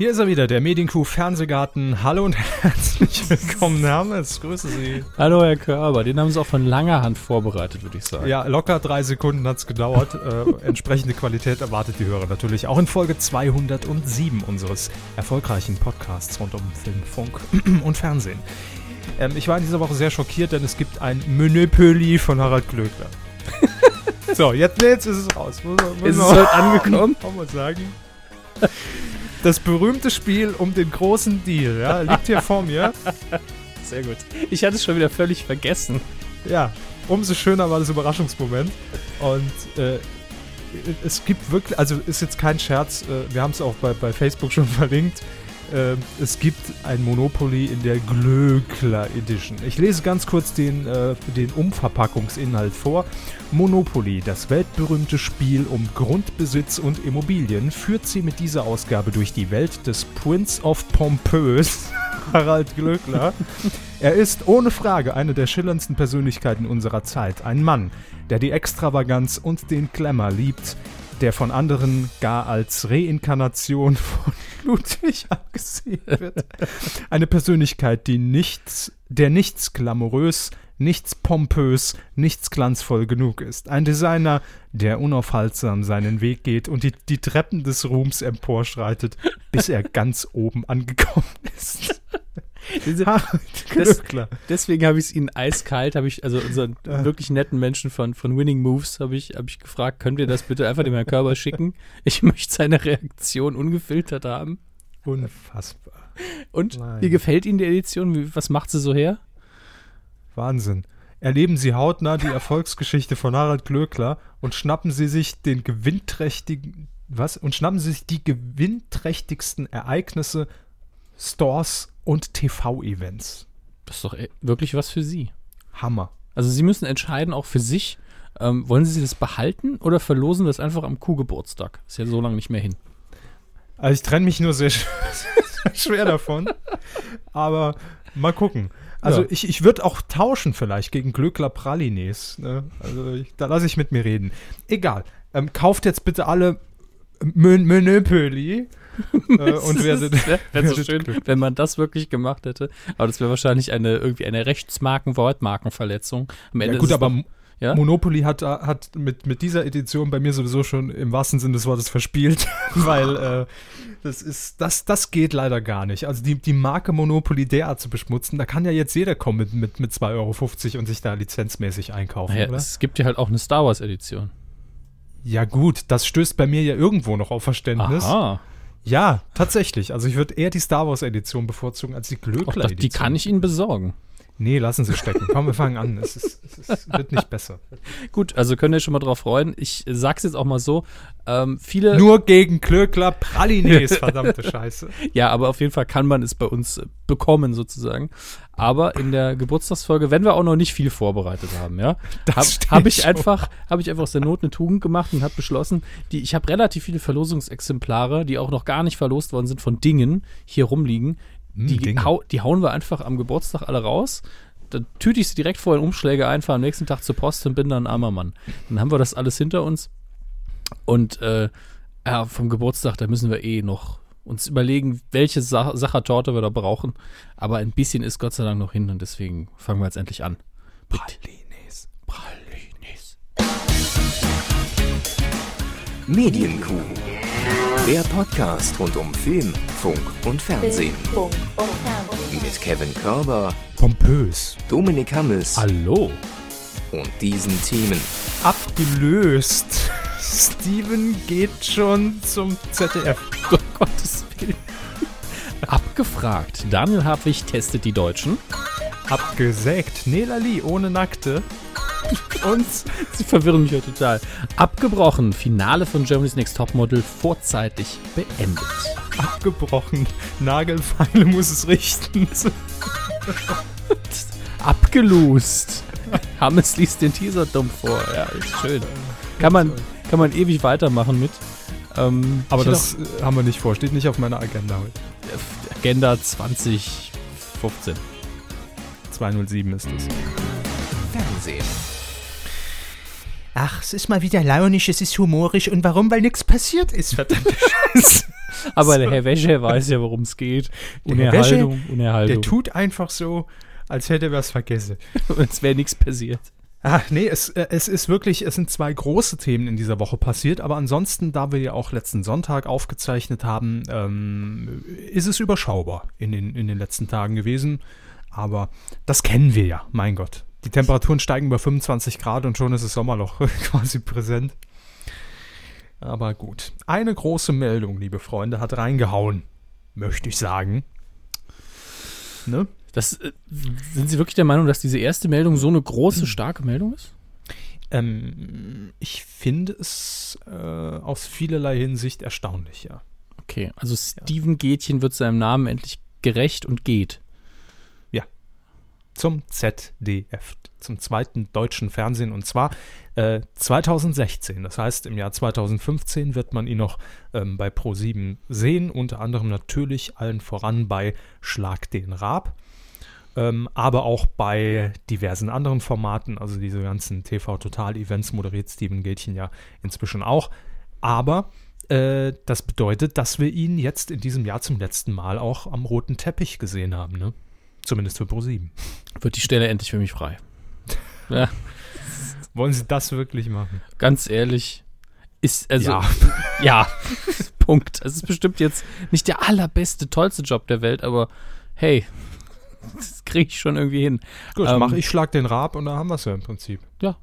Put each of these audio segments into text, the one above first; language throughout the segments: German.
Hier ist er wieder, der Medienkuh Fernsehgarten. Hallo und herzlich willkommen, Hermes. Grüße Sie. Hallo, Herr Körber. Den haben Sie auch von langer Hand vorbereitet, würde ich sagen. Ja, locker drei Sekunden hat es gedauert. äh, entsprechende Qualität erwartet die Hörer natürlich. Auch in Folge 207 unseres erfolgreichen Podcasts rund um Film, Funk und Fernsehen. Ähm, ich war in dieser Woche sehr schockiert, denn es gibt ein Monopoly von Harald Glöckler. so, jetzt, jetzt ist es raus. Muss, muss ist es heute angekommen? Kann man sagen das berühmte Spiel um den großen Deal, ja, liegt hier vor mir. Sehr gut. Ich hatte es schon wieder völlig vergessen. Ja, umso schöner war das Überraschungsmoment. Und äh, es gibt wirklich, also ist jetzt kein Scherz, äh, wir haben es auch bei, bei Facebook schon verlinkt. Äh, es gibt ein Monopoly in der Glöckler Edition. Ich lese ganz kurz den, äh, den Umverpackungsinhalt vor. Monopoly, das weltberühmte Spiel um Grundbesitz und Immobilien, führt sie mit dieser Ausgabe durch die Welt des Prince of Pompös, Harald Glöckler. er ist ohne Frage eine der schillerndsten Persönlichkeiten unserer Zeit. Ein Mann, der die Extravaganz und den Glamour liebt, der von anderen gar als Reinkarnation von Ludwig angesehen wird. Eine Persönlichkeit, die nichts, der nichts glamourös, nichts pompös, nichts glanzvoll genug ist. Ein Designer, der unaufhaltsam seinen Weg geht und die, die Treppen des Ruhms emporschreitet, bis er ganz oben angekommen ist. Diese, das, deswegen habe ich es ihnen eiskalt, habe ich, also unseren ja. wirklich netten Menschen von, von Winning Moves, habe ich, hab ich gefragt, können wir das bitte einfach dem Herrn Körber schicken? Ich möchte seine Reaktion ungefiltert haben. Unfassbar. Und Nein. wie gefällt Ihnen die Edition? Was macht sie so her? Wahnsinn. Erleben Sie hautnah die Erfolgsgeschichte von Harald Glöckler und schnappen Sie sich den gewinnträchtigen, was? Und schnappen Sie sich die gewinnträchtigsten Ereignisse, Stores und TV-Events. Das ist doch e- wirklich was für Sie. Hammer. Also Sie müssen entscheiden, auch für sich, ähm, wollen Sie das behalten oder verlosen das einfach am Kuhgeburtstag? Ist ja so lange nicht mehr hin. Also ich trenne mich nur sehr, sehr schwer davon. Aber mal gucken. Also ja. ich, ich würde auch tauschen vielleicht gegen Glöckler Pralines. Ne? Also ich, da lasse ich mit mir reden. Egal. Ähm, kauft jetzt bitte alle Monopoly äh, und wäre so schön, Glück. wenn man das wirklich gemacht hätte. Aber das wäre wahrscheinlich eine irgendwie eine Rechtsmarken Wortmarkenverletzung. Am Ende ja, gut, aber ja? Monopoly hat, hat mit, mit dieser Edition bei mir sowieso schon im wahrsten Sinne des Wortes verspielt, weil äh, das ist, das, das geht leider gar nicht. Also die, die Marke Monopoly derart zu beschmutzen, da kann ja jetzt jeder kommen mit, mit, mit 2,50 Euro und sich da lizenzmäßig einkaufen, naja, oder? Es gibt ja halt auch eine Star Wars Edition. Ja, gut, das stößt bei mir ja irgendwo noch auf Verständnis. Aha. Ja, tatsächlich. Also ich würde eher die Star Wars Edition bevorzugen als die Glöckler Edition. Die kann ich Ihnen besorgen. Nee, lassen Sie stecken. Komm, wir fangen an. Es, ist, es, ist, wird nicht besser. Gut, also könnt ihr schon mal drauf freuen. Ich sag's jetzt auch mal so. Ähm, viele Nur gegen Klöckler Pralines, verdammte Scheiße. ja, aber auf jeden Fall kann man es bei uns bekommen, sozusagen. Aber in der Geburtstagsfolge, wenn wir auch noch nicht viel vorbereitet haben, ja, habe hab ich einfach, habe ich einfach aus der Not eine Tugend gemacht und habe beschlossen, die, ich habe relativ viele Verlosungsexemplare, die auch noch gar nicht verlost worden sind von Dingen hier rumliegen. Hm, die, hau, die hauen wir einfach am Geburtstag alle raus. Dann tüte ich sie direkt vor in Umschläge ein, fahre am nächsten Tag zur Post und bin dann ein armer Mann. Dann haben wir das alles hinter uns. Und äh, ja, vom Geburtstag, da müssen wir eh noch uns überlegen, welche Sa Sachertorte wir da brauchen. Aber ein bisschen ist Gott sei Dank noch hin und deswegen fangen wir jetzt endlich an. Pralines. Pralines. Medienkuh. Der Podcast rund um Film, Funk und Fernsehen. Mit Kevin Körber, pompös, Dominik Hammes, hallo und diesen Themen. Abgelöst. Steven geht schon zum ZDF. Oh Gottes Willen. Abgefragt. Daniel Hartwig testet die Deutschen. Abgesägt. Nela Lee ohne Nackte. Und sie verwirren mich ja total. Abgebrochen. Finale von Germany's Next Topmodel vorzeitig beendet. Abgebrochen. Nagelfeile muss es richten. Abgelost. Hammes liest den Teaser dumm vor. Ja, ist schön. Kann man, kann man ewig weitermachen mit. Ähm, Aber das noch, haben wir nicht vor. Steht nicht auf meiner Agenda heute. Agenda 2015. 207 ist es. Fernsehen. Ach, es ist mal wieder launisch, es ist humorisch und warum? Weil nichts passiert ist, verdammte Scheiße. Aber der Herr Wäsche weiß ja, worum es geht. Der Herr Wäsche, Unerhaltung, Unerhaltung. Der tut einfach so, als hätte er was vergessen. es wäre nichts passiert. Ah, nee, es, äh, es ist wirklich, es sind zwei große Themen in dieser Woche passiert, aber ansonsten, da wir ja auch letzten Sonntag aufgezeichnet haben, ähm, ist es überschaubar in den, in den letzten Tagen gewesen. Aber das kennen wir ja, mein Gott. Die Temperaturen steigen über 25 Grad und schon ist das Sommerloch quasi präsent. Aber gut. Eine große Meldung, liebe Freunde, hat reingehauen, möchte ich sagen. Ne? Das, äh, sind Sie wirklich der Meinung, dass diese erste Meldung so eine große, starke Meldung ist? Ähm, ich finde es äh, aus vielerlei Hinsicht erstaunlich, ja. Okay, also Steven Gätchen wird seinem Namen endlich gerecht und geht. Zum ZDF, zum zweiten deutschen Fernsehen und zwar äh, 2016. Das heißt, im Jahr 2015 wird man ihn noch ähm, bei Pro7 sehen, unter anderem natürlich allen voran bei Schlag den Raab ähm, aber auch bei diversen anderen Formaten, also diese ganzen TV-Total-Events moderiert Steven Gätchen ja inzwischen auch. Aber äh, das bedeutet, dass wir ihn jetzt in diesem Jahr zum letzten Mal auch am roten Teppich gesehen haben, ne? Zumindest für ProSieben. Wird die Stelle endlich für mich frei. ja. Wollen Sie das wirklich machen? Ganz ehrlich, ist also ja, ja. Punkt. Es ist bestimmt jetzt nicht der allerbeste, tollste Job der Welt, aber hey, das kriege ich schon irgendwie hin. Gut, ähm, mach ich schlag den Rab und da haben wir es ja im Prinzip. Ja.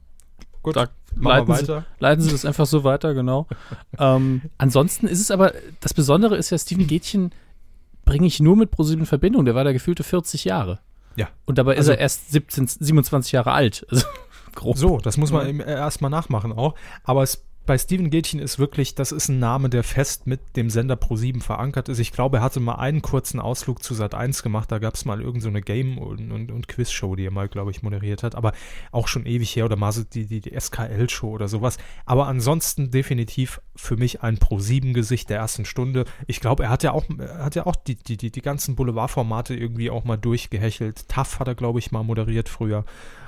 Gut, da leiten, weiter. Sie, leiten Sie das einfach so weiter, genau. ähm, ansonsten ist es aber, das Besondere ist ja, Steven Gätchen bringe ich nur mit ProSieben in Verbindung. Der war da gefühlte 40 Jahre. Ja. Und dabei also, ist er erst 17, 27 Jahre alt. Also, grob. So, das muss man erstmal nachmachen auch. Aber es bei Steven Gätchen ist wirklich, das ist ein Name, der fest mit dem Sender Pro7 verankert ist. Ich glaube, er hatte mal einen kurzen Ausflug zu Sat 1 gemacht. Da gab es mal irgendeine so Game- und, und, und Quiz-Show, die er mal, glaube ich, moderiert hat. Aber auch schon ewig her oder mal so die, die, die SKL-Show oder sowas. Aber ansonsten definitiv für mich ein Pro7-Gesicht der ersten Stunde. Ich glaube, er hat ja auch, hat ja auch die, die, die, die ganzen Boulevardformate irgendwie auch mal durchgehechelt. TAF hat er, glaube ich, mal moderiert früher.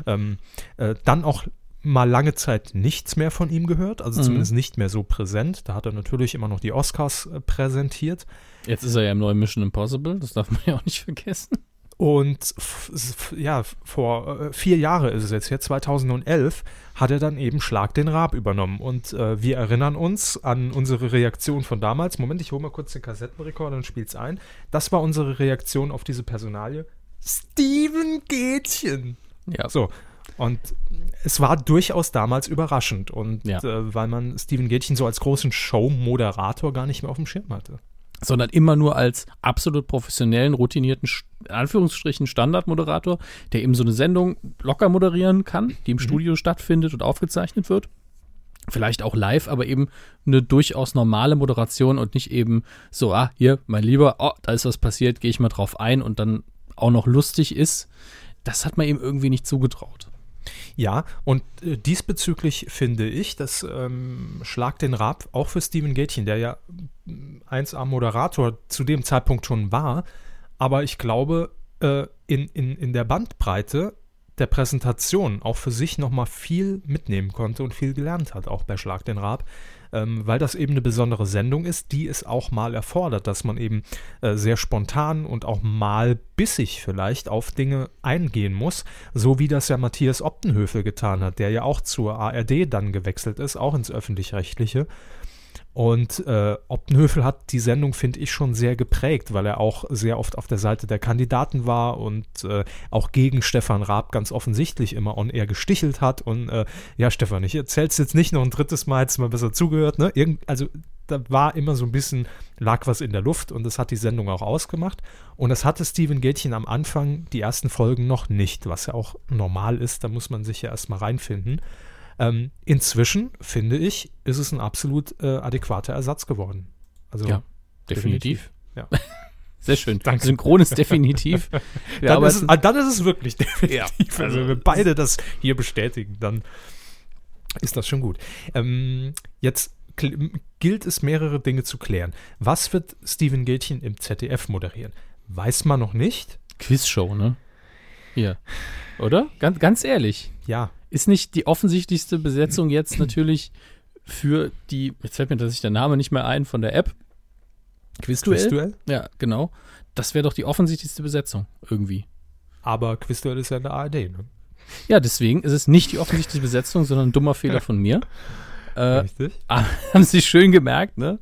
Ähm, äh, dann auch mal lange Zeit nichts mehr von ihm gehört, also mhm. zumindest nicht mehr so präsent. Da hat er natürlich immer noch die Oscars äh, präsentiert. Jetzt ist er ja im neuen Mission Impossible, das darf man ja auch nicht vergessen. Und ja, vor äh, vier Jahre ist es jetzt hier, 2011, hat er dann eben Schlag den Rab übernommen. Und äh, wir erinnern uns an unsere Reaktion von damals. Moment, ich hole mal kurz den Kassettenrekorder und spiel's ein. Das war unsere Reaktion auf diese Personalie. Steven Gätchen. Ja. So, und es war durchaus damals überraschend. Und ja. äh, weil man Steven Gätchen so als großen Show-Moderator gar nicht mehr auf dem Schirm hatte. Sondern immer nur als absolut professionellen, routinierten, in Anführungsstrichen Standardmoderator, der eben so eine Sendung locker moderieren kann, die im mhm. Studio stattfindet und aufgezeichnet wird vielleicht auch live, aber eben eine durchaus normale Moderation und nicht eben so, ah, hier, mein Lieber, oh, da ist was passiert, gehe ich mal drauf ein und dann auch noch lustig ist. Das hat man ihm irgendwie nicht zugetraut. Ja, und äh, diesbezüglich finde ich, dass ähm, Schlag den Rab auch für Steven Gätchen, der ja 1A-Moderator zu dem Zeitpunkt schon war, aber ich glaube, äh, in, in, in der Bandbreite der Präsentation auch für sich nochmal viel mitnehmen konnte und viel gelernt hat, auch bei Schlag den Rab ähm, weil das eben eine besondere Sendung ist, die es auch mal erfordert, dass man eben äh, sehr spontan und auch mal bissig vielleicht auf Dinge eingehen muss, so wie das ja Matthias Optenhöfel getan hat, der ja auch zur ARD dann gewechselt ist, auch ins öffentlich-rechtliche und äh, Optenhöfel hat die Sendung, finde ich, schon sehr geprägt, weil er auch sehr oft auf der Seite der Kandidaten war und äh, auch gegen Stefan Raab ganz offensichtlich immer on air gestichelt hat. Und äh, ja, Stefan, ich erzähl's jetzt nicht noch ein drittes Mal, jetzt mal besser zugehört. Ne? Irgend, also da war immer so ein bisschen, lag was in der Luft und das hat die Sendung auch ausgemacht. Und das hatte Steven Gätchen am Anfang, die ersten Folgen noch nicht, was ja auch normal ist, da muss man sich ja erstmal reinfinden. Ähm, inzwischen, finde ich, ist es ein absolut äh, adäquater Ersatz geworden. Also, ja, definitiv. definitiv. Ja. Sehr schön. Danke. Synchron ist definitiv. dann, ist es, dann, ist es, wirklich definitiv. Ja, also, also, wenn wir beide das hier bestätigen, dann ist das schon gut. Ähm, jetzt gilt es, mehrere Dinge zu klären. Was wird Steven Gätchen im ZDF moderieren? Weiß man noch nicht. Quizshow, ne? Hier. Oder? Ganz, ganz ehrlich. Ja. Ist nicht die offensichtlichste Besetzung jetzt natürlich für die, jetzt fällt mir tatsächlich der Name nicht mehr ein von der App. Quizduell? Quizduell? Ja, genau. Das wäre doch die offensichtlichste Besetzung irgendwie. Aber Quizduell ist ja in der ARD, ne? Ja, deswegen ist es nicht die offensichtliche Besetzung, sondern ein dummer Fehler von mir. Äh, Richtig? haben Sie schön gemerkt, ne?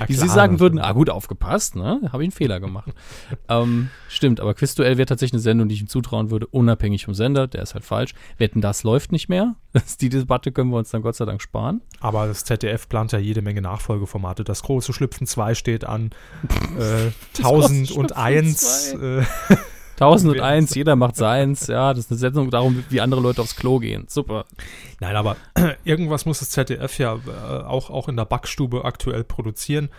Ja, Wie Sie sagen würden, natürlich. ah gut, aufgepasst, ne? Habe ich einen Fehler gemacht. ähm, stimmt, aber Quizduell wäre tatsächlich eine Sendung, die ich ihm zutrauen würde, unabhängig vom Sender, der ist halt falsch. Wetten, das läuft nicht mehr. Das, die Debatte können wir uns dann Gott sei Dank sparen. Aber das ZDF plant ja jede Menge Nachfolgeformate. Das große Schlüpfen 2 steht an. Äh, große 1001. Schlüpfen Äh, 1001, jeder macht seins, ja, das ist eine Sendung darum, wie andere Leute aufs Klo gehen. Super. nein, aber irgendwas muss das ZDF ja äh, auch, auch in der Backstube aktuell produzieren.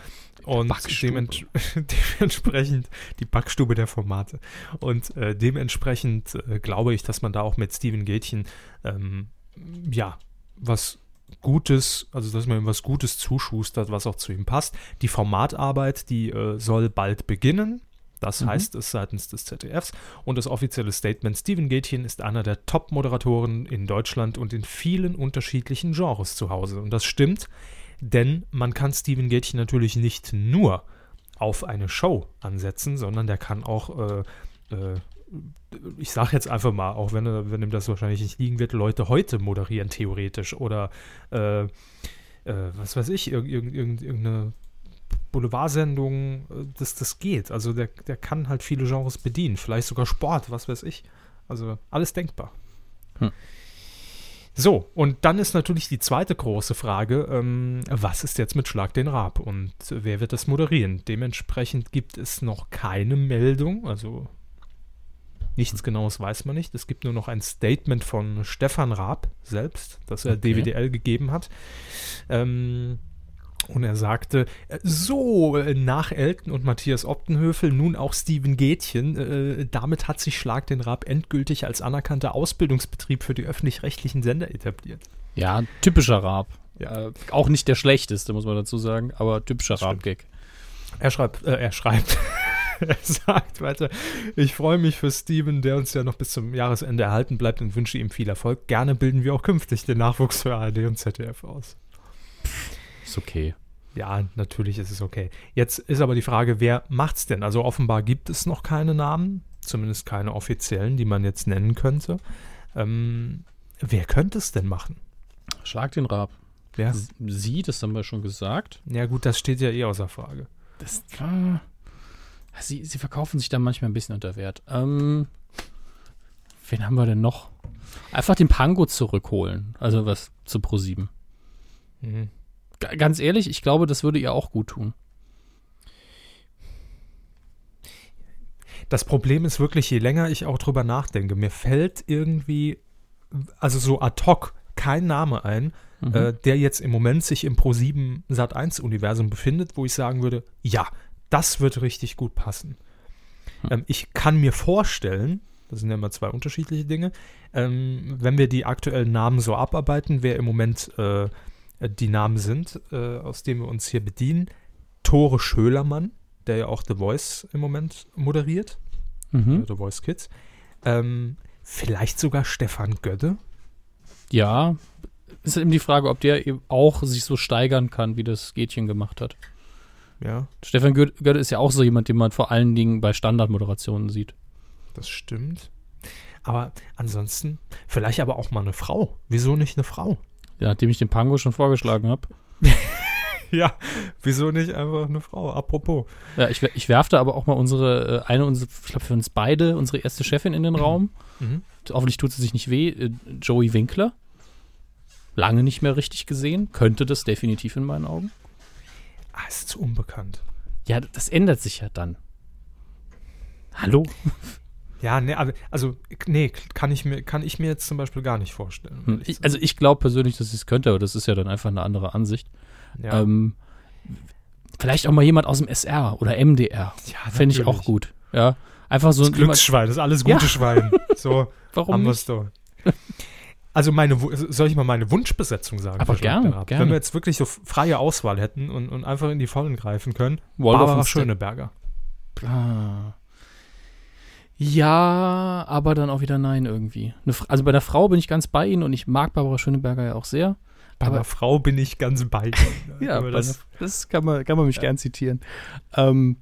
Und Backstube. dement dementsprechend die Backstube der Formate. Und äh, dementsprechend äh, glaube ich, dass man da auch mit Steven Gätchen ähm, ja was Gutes, also dass man ihm was Gutes zuschustert, was auch zu ihm passt. Die Formatarbeit, die äh, soll bald beginnen. Das Mhm. heißt es seitens des ZDFs. Und das offizielle Statement, Steven Gätchen ist einer der Top-Moderatoren in Deutschland und in vielen unterschiedlichen Genres zu Hause. Und das stimmt, denn man kann Steven Gätchen natürlich nicht nur auf eine Show ansetzen, sondern der kann auch, äh, äh, ich sage jetzt einfach mal, auch wenn, er- wenn ihm das wahrscheinlich nicht liegen wird, Leute heute moderieren theoretisch oder äh, äh, was weiß ich, irg irg irgendeine Boulevardsendung, äh, das, das geht. Also der, der kann halt viele Genres bedienen, vielleicht sogar Sport, was weiß ich. Also alles denkbar. Hm. So, und dann ist natürlich die zweite große Frage, ähm, was ist jetzt mit Schlag den Raab und wer wird das moderieren? Dementsprechend gibt es noch keine Meldung, also nichts Genaues weiß man nicht. Es gibt nur noch ein Statement von Stefan Raab selbst, das er Okay. DWDL gegeben hat. Ähm, und er sagte, äh, so, äh, nach Elton und Matthias Optenhöfel nun auch Steven Gätchen. Äh, damit hat sich Schlag den Raab endgültig als anerkannter Ausbildungsbetrieb für die öffentlich-rechtlichen Sender etabliert. Ja, typischer Raab. Ja. Äh, auch nicht der schlechteste, muss man dazu sagen, aber typischer. Raab-Gag. Er schreibt, äh, er schreibt, er sagt weiter, ich freue mich für Steven, der uns ja noch bis zum Jahresende erhalten bleibt und wünsche ihm viel Erfolg. Gerne bilden wir auch künftig den Nachwuchs für ARD und ZDF aus. Ist okay. Ja, natürlich ist es okay. Jetzt ist aber die Frage, wer macht's denn? Also offenbar gibt es noch keine Namen, zumindest keine offiziellen, die man jetzt nennen könnte. Ähm, wer könnte es denn machen? Schlag den Raab. Ja. S- Sie, das haben wir schon gesagt. ja gut, das steht ja eh außer Frage. Das, äh, sie, sie verkaufen sich da manchmal ein bisschen unter Wert. Ähm, wen haben wir denn noch? Einfach den Pango zurückholen. Also was zu Pro7. Mhm. Ganz ehrlich, ich glaube, das würde ihr auch gut tun. Das Problem ist wirklich, je länger ich auch drüber nachdenke, mir fällt irgendwie, also so ad hoc, kein Name ein, Mhm. äh, der jetzt im Moment sich im Pro7 Sat1-Universum befindet, wo ich sagen würde, ja, das wird richtig gut passen. Hm. Ähm, ich kann mir vorstellen, das sind ja immer zwei unterschiedliche Dinge, ähm, wenn wir die aktuellen Namen so abarbeiten, wer im Moment äh, die Namen sind, äh, aus denen wir uns hier bedienen, Tore Schölermann, der ja auch The Voice im Moment moderiert, Mhm. äh, The Voice Kids, ähm, vielleicht sogar Stefan Gödde, Ja, ist eben die Frage, ob der eben auch sich so steigern kann, wie das Gätchen gemacht hat. ja, Stefan Gö- Götte ist ja auch so jemand, den man vor allen Dingen bei Standardmoderationen sieht. Das stimmt. Aber ansonsten, vielleicht aber auch mal eine Frau. Wieso nicht eine Frau? Ja, nachdem ich den Pango schon vorgeschlagen habe. Ja, wieso nicht einfach eine Frau? Apropos. Ja, ich, ich werfte aber auch mal unsere, äh, eine, unsere, ich glaube für uns beide, unsere erste Chefin in den Raum. Mhm. Hoffentlich tut sie sich nicht weh. Äh, Joey Winkler. Lange nicht mehr richtig gesehen. Könnte das definitiv in meinen Augen. Ah, ist zu unbekannt. Ja, das ändert sich ja dann. Hallo? Ja, nee, also, nee, kann ich mir, kann ich mir jetzt zum Beispiel gar nicht vorstellen. um Hm, Ich, also ich glaube persönlich, dass sie es könnte, aber das ist ja dann einfach eine andere Ansicht. ja. Ähm, vielleicht auch mal jemand aus dem SR oder MDR. ja, Fände ich auch gut. Ja. Einfach so Das jemand, Glücksschwein, das ist alles gute Ja. Schwein. So warum nicht? doch. Also meine, soll ich mal meine Wunschbesetzung sagen? Aber gerne, gerne. Wenn wir jetzt wirklich so freie Auswahl hätten und, und einfach in die Vollen greifen können. Waldorf Barbara Schöneberger. Ah. Ja, aber dann auch wieder nein irgendwie. Also bei der Frau bin ich ganz bei Ihnen und ich mag Barbara Schöneberger ja auch sehr. Bei einer Frau bin ich ganz bei. Ihnen. Ja, das, einer- das kann man, kann man mich gern zitieren. Ähm,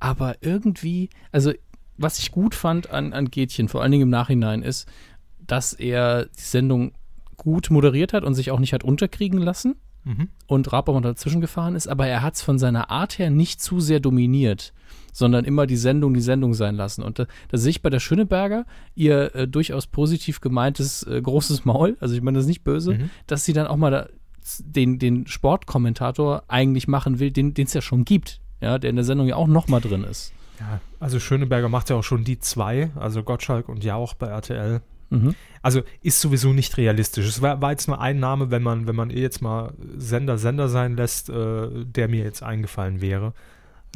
aber irgendwie, also was ich gut fand an, an Gätchen, vor allen Dingen im Nachhinein, ist, dass er die Sendung gut moderiert hat und sich auch nicht hat unterkriegen lassen mhm. und mal dazwischen gefahren ist, aber er hat es von seiner Art her nicht zu sehr dominiert, sondern immer die Sendung die Sendung sein lassen. Und da, da sehe ich bei der Schöneberger ihr äh, durchaus positiv gemeintes äh, großes Maul, also ich meine das ist nicht böse, Mhm. dass sie dann auch mal da, den, den Sportkommentator eigentlich machen will, den es ja schon gibt, ja, der in der Sendung ja auch noch mal drin ist. ja, also Schöneberger macht ja auch schon die zwei, also Gottschalk und Jauch bei RTL. Mhm. Also ist sowieso nicht realistisch. Es war, war jetzt nur ein Name, wenn man, wenn man eh jetzt mal Sender Sender sein lässt, äh, der mir jetzt eingefallen wäre.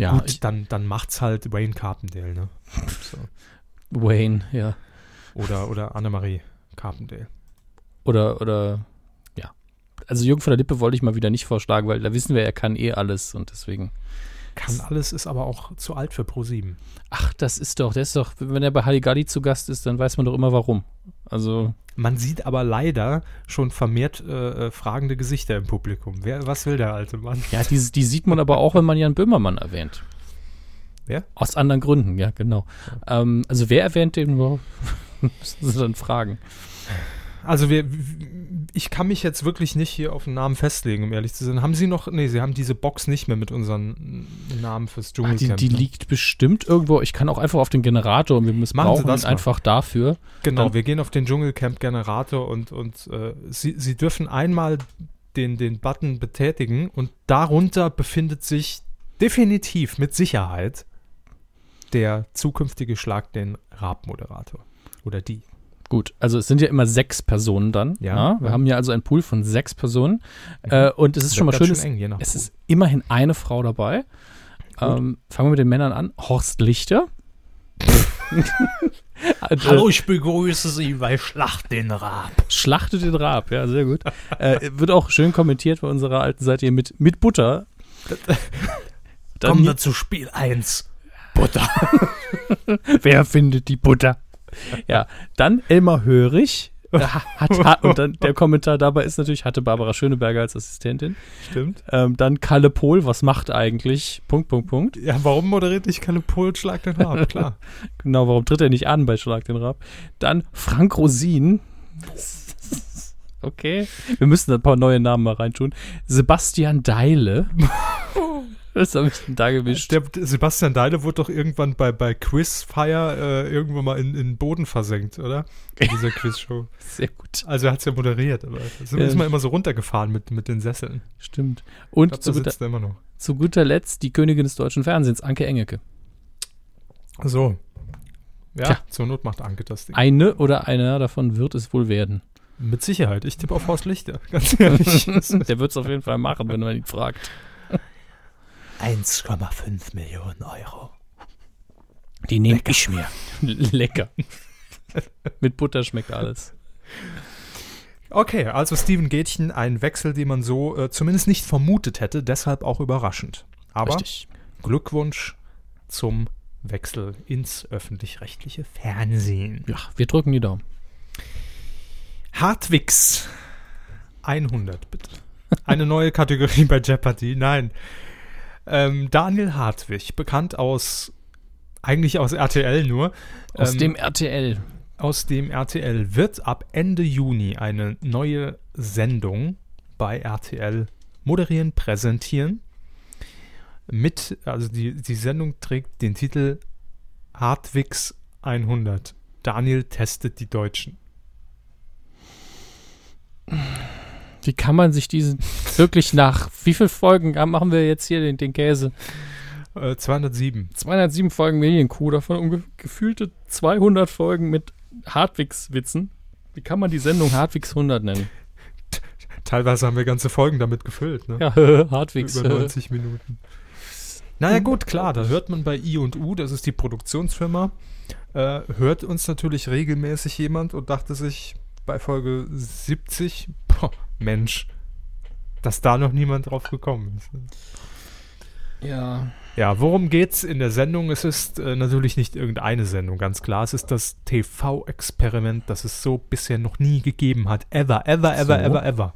Ja, Gut, ich, dann, dann macht's halt Wayne Carpendale, ne? So. Wayne, ja. Oder, oder Annemarie Carpendale. Oder, oder, ja. Also Jürgen von der Lippe wollte ich mal wieder nicht vorschlagen, weil da wissen wir, er kann eh alles und deswegen. Kann alles, ist aber auch zu alt für Pro7. Ach, das ist doch, der ist doch, wenn er bei Halligalli zu Gast ist, dann weiß man doch immer warum. Also, Man sieht aber leider schon vermehrt äh, äh, fragende Gesichter im Publikum. Wer, was will der alte Mann? ja, die, die sieht man aber auch, wenn man Jan Böhmermann erwähnt. Wer? Aus anderen Gründen, ja, genau. Ähm, also, wer erwähnt den? Müssen Sie dann fragen. Also wir, ich kann mich jetzt wirklich nicht hier auf einen Namen festlegen, um ehrlich zu sein. Haben Sie noch, nee, Sie haben diese Box nicht mehr mit unseren Namen fürs Ah, die, Dschungelcamp. die ne? liegt bestimmt irgendwo. Ich kann auch einfach auf den Generator und wir missbrauchen das einfach dafür. Genau, Dann- wir gehen auf den Dschungelcamp-Generator und, und äh, Sie, Sie dürfen einmal den, den Button betätigen und darunter befindet sich definitiv mit Sicherheit der zukünftige Schlag den Raab-Moderator. Oder die. Gut, also es sind ja immer sechs Personen dann. Ja. wir Ja. haben ja also einen Pool von sechs Personen. Äh, und es ist schon mal schön, es, eng, je nach es ist immerhin eine Frau dabei. Ähm, fangen wir mit den Männern an. Horst Lichter. Äh, ich begrüße Sie bei Schlacht den Raab. Schlachtet den Raab, ja, sehr gut. äh, wird auch schön kommentiert bei unserer alten Seite hier mit, mit Butter. Kommen wir zu Spiel 1. Butter. Wer findet die Butter? Ja, dann Elmar Hörig. Hat, hat, und dann der Kommentar dabei ist natürlich, hatte Barbara Schöneberger als Assistentin. Stimmt. Ähm, dann Kalle Pohl, was macht eigentlich? Punkt, Punkt, Punkt. Ja, warum moderiert nicht Kalle Pohl Schlag den Raab? Klar. Genau, warum tritt er nicht an bei Schlag den Raab? Dann Frank Rosin. Okay, wir müssen ein paar neue Namen mal reintun. Sebastian Deile. Was habe ich denn da gewischt? Der, Sebastian Deile wurde doch irgendwann bei, bei Quizfire äh, irgendwann mal in, in den Boden versenkt, oder? In dieser Quizshow. Sehr gut, Also er hat es ja moderiert, aber sind Ja. ist man immer so runtergefahren mit, mit den Sesseln. stimmt. Und glaube, zu guter, er zu guter Letzt die Königin des deutschen Fernsehens, Anke Engelke. So. Ja, Tja. zur Not macht Anke das Ding. Eine oder einer davon wird es wohl werden. Mit Sicherheit. Ich tippe auf Horst Lichter, ganz ehrlich. Der wird es auf jeden Fall machen, wenn man ihn fragt. 1,5 Millionen Euro. Die nehme ich mir. Lecker. Mit Butter schmeckt alles. Okay, also Steven Gätchen, ein Wechsel, den man so äh, zumindest nicht vermutet hätte, deshalb auch überraschend. Aber Richtig. Glückwunsch zum Wechsel ins öffentlich-rechtliche Fernsehen. Ja, wir drücken die Daumen. Hartwigs 100, bitte. Eine neue Kategorie bei Jeopardy. Nein. Ähm, Daniel Hartwig, bekannt aus, eigentlich aus RTL nur. Aus ähm, dem RTL. aus dem RTL wird ab Ende Juni eine neue Sendung bei RTL moderieren, präsentieren. Mit, also die, die Sendung trägt den Titel Hartwigs 100. Daniel testet die Deutschen. Wie kann man sich diesen wirklich nach wie viel Folgen machen wir jetzt hier den, den Käse? Äh, 207. 207 Folgen Medienkuh, davon gefühlte 200 Folgen mit Hartwigs-Witzen. Wie kann man die Sendung Hartwigs 100 nennen? Teilweise haben wir ganze Folgen damit gefüllt. Ne? Ja, Hartwigs. Über 90 Minuten. Naja, gut, klar, da hört man bei I und U, das ist die Produktionsfirma, äh, hört uns natürlich regelmäßig jemand und dachte sich bei Folge 70, boah, Mensch, dass da noch niemand drauf gekommen ist. ne? Ja. Ja, worum geht's in der Sendung? Es ist äh, natürlich nicht irgendeine Sendung, ganz klar. Es ist das TV-Experiment, das es so bisher noch nie gegeben hat. Ever, ever, ever, So. ever, ever.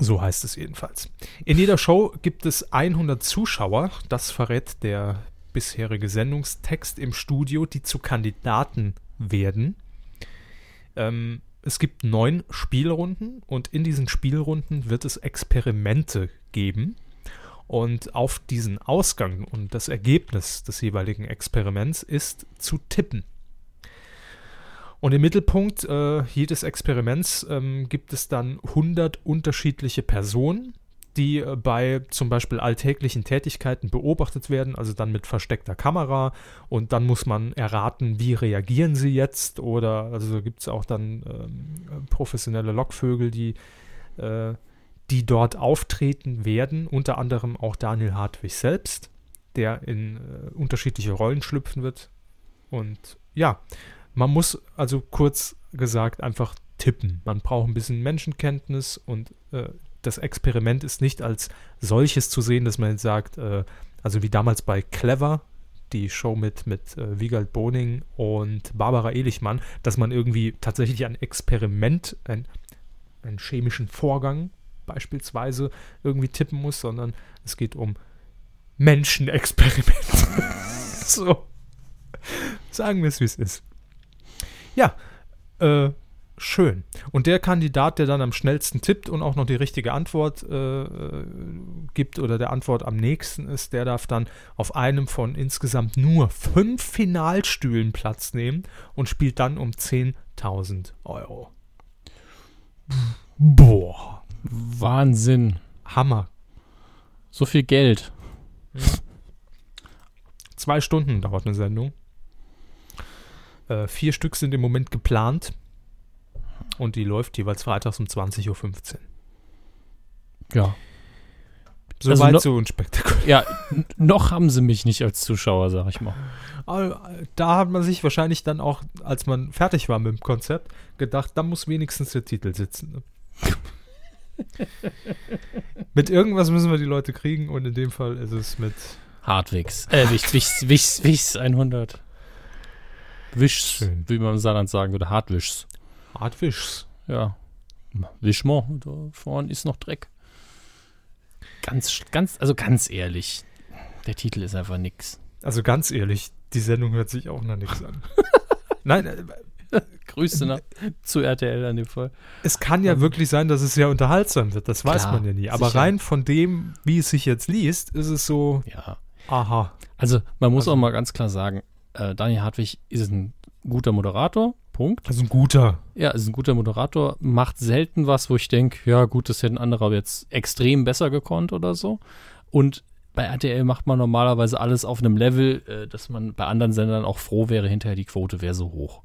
So heißt es jedenfalls. In jeder Show gibt es 100 Zuschauer, das verrät der bisherige Sendungstext im Studio, die zu Kandidaten werden. Ähm, es gibt neun Spielrunden und in diesen Spielrunden wird es Experimente geben. Und auf diesen Ausgang und das Ergebnis des jeweiligen Experiments ist zu tippen. Und im Mittelpunkt äh, jedes Experiments ähm, gibt es dann 100 unterschiedliche Personen, die äh, bei zum Beispiel alltäglichen Tätigkeiten beobachtet werden, also dann mit versteckter Kamera. Und dann muss man erraten, wie reagieren sie jetzt. Oder also gibt es auch dann ähm, professionelle Lockvögel, die, äh, die dort auftreten werden. Unter anderem auch Daniel Hartwig selbst, der in äh, unterschiedliche Rollen schlüpfen wird. Und ja, man muss also kurz gesagt einfach tippen. Man braucht ein bisschen Menschenkenntnis und äh, das Experiment ist nicht als solches zu sehen, dass man jetzt sagt, äh, also wie damals bei Clever, die Show mit, mit äh, Wiegald Boning und Barbara Elichmann, dass man irgendwie tatsächlich ein Experiment, ein, einen chemischen Vorgang beispielsweise irgendwie tippen muss, sondern es geht um Menschenexperimente. so. Sagen wir es, wie es ist. Ja, äh, schön. Und der Kandidat, der dann am schnellsten tippt und auch noch die richtige Antwort äh, gibt oder der Antwort am nächsten ist, der darf dann auf einem von insgesamt nur fünf Finalstühlen Platz nehmen und spielt dann um 10.000 Euro. Boah. Wahnsinn. Hammer. So viel Geld. Zwei Stunden dauert eine Sendung. Äh, vier Stück sind im Moment geplant. Und die läuft jeweils freitags um 20.15 Uhr. Ja. Soweit Also no- so unspektakulär. Ja, noch haben sie mich nicht als Zuschauer, sag ich mal. Aber Da hat man sich wahrscheinlich dann auch, als man fertig war mit dem Konzept, gedacht, da muss wenigstens der Titel sitzen. mit irgendwas müssen wir die Leute kriegen und in dem Fall ist es mit Hartwigs. Äh, Wichs, Wichs, Wichs, Wichs 100. Wischs, Schön. wie man im Saarland sagen würde. Hartwischs. Hardwischs. Ja. Wischmo, da vorne ist noch Dreck. Ganz, ganz, also ganz ehrlich. Der Titel ist einfach nix. Also ganz ehrlich, die Sendung hört sich auch nach nichts an. Nein, äh, Grüße nach, zu RTL an dem Fall. es kann ja wirklich sein, dass es sehr unterhaltsam wird. Das weiß Klar, man ja nie. Aber sicher. rein von dem, wie es sich jetzt liest, ist es so, Ja. aha. Also, man muss Also- auch mal ganz klar sagen, äh, Daniel Hartwig ist ein guter Moderator. Punkt. Also ein guter. Ja, ist ein guter Moderator, macht selten was, wo ich denke, ja gut, das hätten andere jetzt extrem besser gekonnt oder so. Und bei RTL macht man normalerweise alles auf einem Level, äh, dass man bei anderen Sendern auch froh wäre, hinterher die Quote wäre so hoch.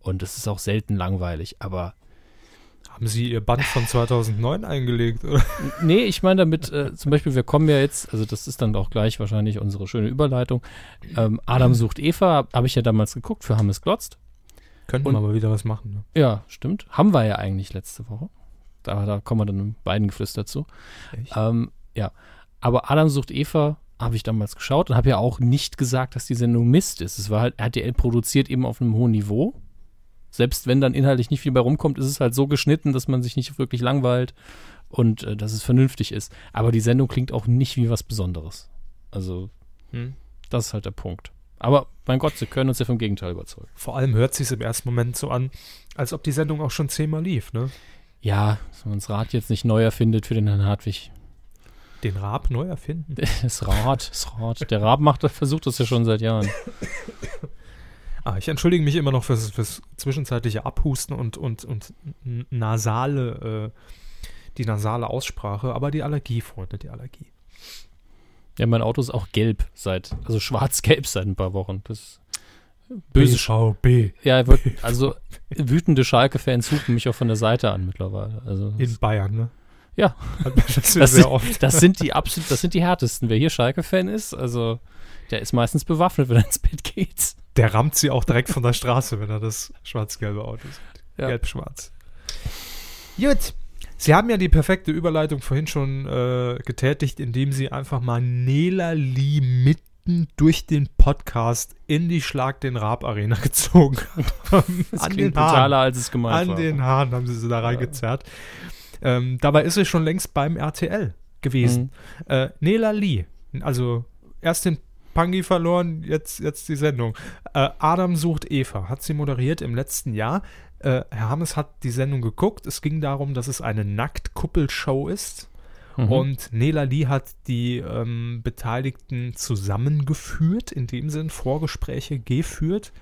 Und das ist auch selten langweilig. Aber Haben Sie Ihr Band von 2009 eingelegt? Oder? nee, ich meine damit, äh, zum Beispiel, wir kommen ja jetzt, also das ist dann auch gleich wahrscheinlich unsere schöne Überleitung. Ähm, Adam sucht Eva, habe ich ja damals geguckt für Hammes Glotzt. Könnten Und- wir mal wieder was machen. Ne? Ja, stimmt. Haben wir ja eigentlich letzte Woche. Da, da kommen wir dann im beiden Geflüster zu. Echt? Ähm, ja. Aber Adam sucht Eva habe ich damals geschaut und habe ja auch nicht gesagt, dass die Sendung Mist ist. Es war halt, RTL produziert eben auf einem hohen Niveau. Selbst wenn dann inhaltlich nicht viel bei rumkommt, ist es halt so geschnitten, dass man sich nicht wirklich langweilt und äh, dass es vernünftig ist. Aber die Sendung klingt auch nicht wie was Besonderes. Also, Hm. das ist halt der Punkt. Aber mein Gott, sie können uns ja vom Gegenteil überzeugen. Vor allem hört sich im ersten Moment so an, als ob die Sendung auch schon zehnmal lief. Ne? Ja, dass man das Rad jetzt nicht neu erfindet für den Herrn Hartwig. Den Raab neu erfinden. Das Rad, das Rad. Der Raab macht, das- versucht das ja schon seit Jahren. Ah, ich entschuldige mich immer noch fürs, fürs zwischenzeitliche Abhusten und, und, und nasale, äh, die nasale Aussprache, aber die Allergie, Freunde, die Allergie. Ja, mein Auto ist auch gelb seit, also schwarz-gelb seit ein paar Wochen. Das ist böse. Schau B. Ja, wird, also wütende Schalke-Fans hupen mich auch von der Seite an mittlerweile. Also In Bayern, ne? Ja. Das das, sind, oft. das sind die absolut, das sind die härtesten. Wer hier Schalke-Fan ist, also der ist meistens bewaffnet, wenn er ins Bett geht. Der rammt sie auch direkt von der Straße, wenn er das schwarz-gelbe Auto sieht. Ja. Gelb-schwarz. Gut. Sie haben ja die perfekte Überleitung vorhin schon äh, getätigt, indem Sie einfach mal Nela Lee mitten durch den Podcast in die Schlag den Raab Arena gezogen haben. Das an klingt den brutaler, als es gemeint An war. den Haaren haben sie sie da reingezerrt. Ähm, dabei ist sie schon längst beim RTL gewesen. Mhm. Äh, Nela Lee, also erst den Pangi verloren, jetzt, jetzt die Sendung. Äh, Adam sucht Eva, hat sie moderiert im letzten Jahr. Äh, Herr Hammes hat die Sendung geguckt. Es ging darum, dass es eine Nackt-Kuppelshow ist. Mhm. Und Nela Lee hat die ähm, Beteiligten zusammengeführt, in dem Sinn Vorgespräche geführt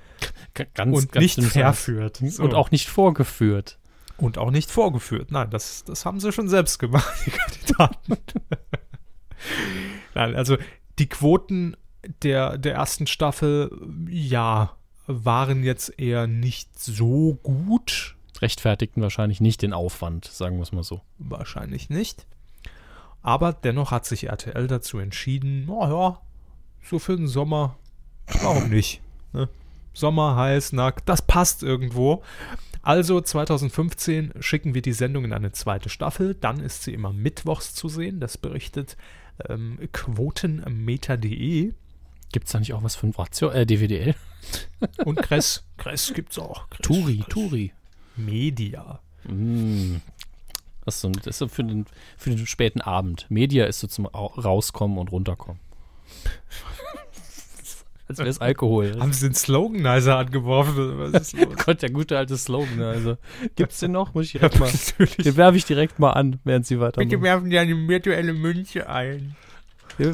ganz, und ganz nicht verführt. So. Und auch nicht vorgeführt. Und auch nicht vorgeführt. Nein, das, das haben sie schon selbst gemacht, die Kandidaten. Nein, also die Quoten der, der ersten Staffel, ja, waren jetzt eher nicht so gut. Rechtfertigten wahrscheinlich nicht den Aufwand, sagen wir es mal so. Wahrscheinlich nicht. Aber dennoch hat sich RTL dazu entschieden, naja, so für den Sommer, warum nicht? Ne? Sommer, heiß, nackt, das passt irgendwo. Also 2015 schicken wir die Sendung in eine zweite Staffel. Dann ist sie immer mittwochs zu sehen. Das berichtet ähm, quotenmeter.de. Gibt es da nicht auch was von Ratio, äh, DWDL? Und Kress. Kress gibt es auch. Kress, Turi, Kress. Turi. Media. Mm. Das ist so, das ist so für, den, für den späten Abend. Media ist so zum Rauskommen und Runterkommen. Als wäre es Alkohol. Haben sie den Sloganizer angeworfen? Was ist los? Gott, der gute alte Sloganizer. Gibt es den noch? Muss ich direkt ja, mal. Den werfe ich direkt mal an, während Sie weitermachen. Bitte werfen Sie eine virtuelle Münze ein.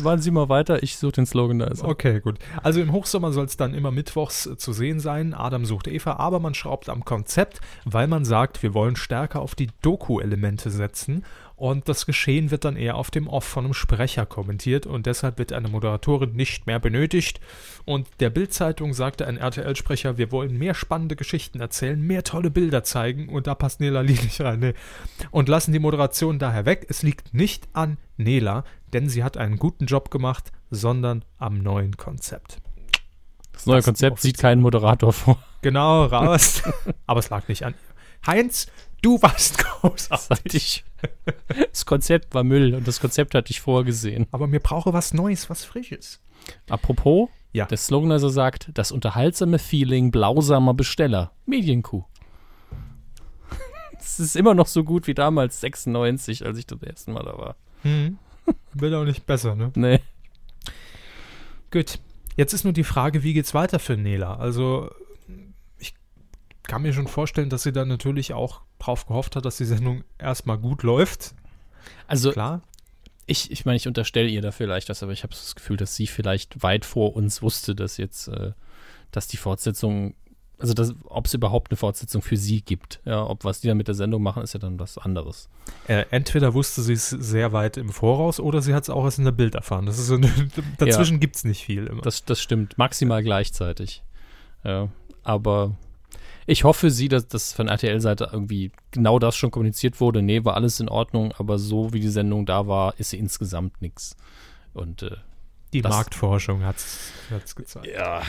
Machen Sie mal weiter, ich suche den Sloganizer. Okay, gut. Also im Hochsommer soll es dann immer mittwochs zu sehen sein. Adam sucht Eva, aber man schraubt am Konzept, weil man sagt, wir wollen stärker auf die Doku-Elemente setzen und das Geschehen wird dann eher auf dem Off von einem Sprecher kommentiert und deshalb wird eine Moderatorin nicht mehr benötigt. Und der Bild-Zeitung sagte ein RTL-Sprecher, wir wollen mehr spannende Geschichten erzählen, mehr tolle Bilder zeigen und da passt Nela Lee nicht rein. Nee. Und lassen die Moderation daher weg. Es liegt nicht an Nela, denn sie hat einen guten Job gemacht, sondern am neuen Konzept. Das neue das Konzept sieht keinen Moderator vor. Genau, raus. Aber es lag nicht an ihr. Heinz, du warst großartig. Das Konzept war Müll und das Konzept hatte ich vorgesehen. Aber mir brauche was Neues, was Frisches. Apropos, ja. der Slogan also sagt, das unterhaltsame Feeling blausamer Besteller. Medienkuh. Es ist immer noch so gut wie damals 96, als ich das erste Mal da war. Hm. Wird auch nicht besser, ne? Nee. Gut. Jetzt ist nur die Frage, wie geht's weiter für Nela? Also, ich kann mir schon vorstellen, dass sie dann natürlich auch drauf gehofft hat, dass die Sendung erstmal gut läuft. Also, klar. Ich, ich meine, ich unterstelle ihr da vielleicht was, aber ich habe das Gefühl, dass sie vielleicht weit vor uns wusste, dass jetzt, äh, dass die Fortsetzung also ob es überhaupt eine Fortsetzung für sie gibt. Ja, ob was die dann mit der Sendung machen, ist ja dann was anderes. Äh, entweder wusste sie es sehr weit im Voraus oder sie hat es auch erst in der Bild erfahren. Das ist so eine, dazwischen ja, gibt es nicht viel immer. Das, das stimmt, maximal gleichzeitig. Ja, aber ich hoffe sie, dass das von RTL-Seite irgendwie genau das schon kommuniziert wurde. Nee, war alles in Ordnung, aber so wie die Sendung da war, ist sie insgesamt nichts. Und äh, die das, Marktforschung hat es gezeigt. Ja,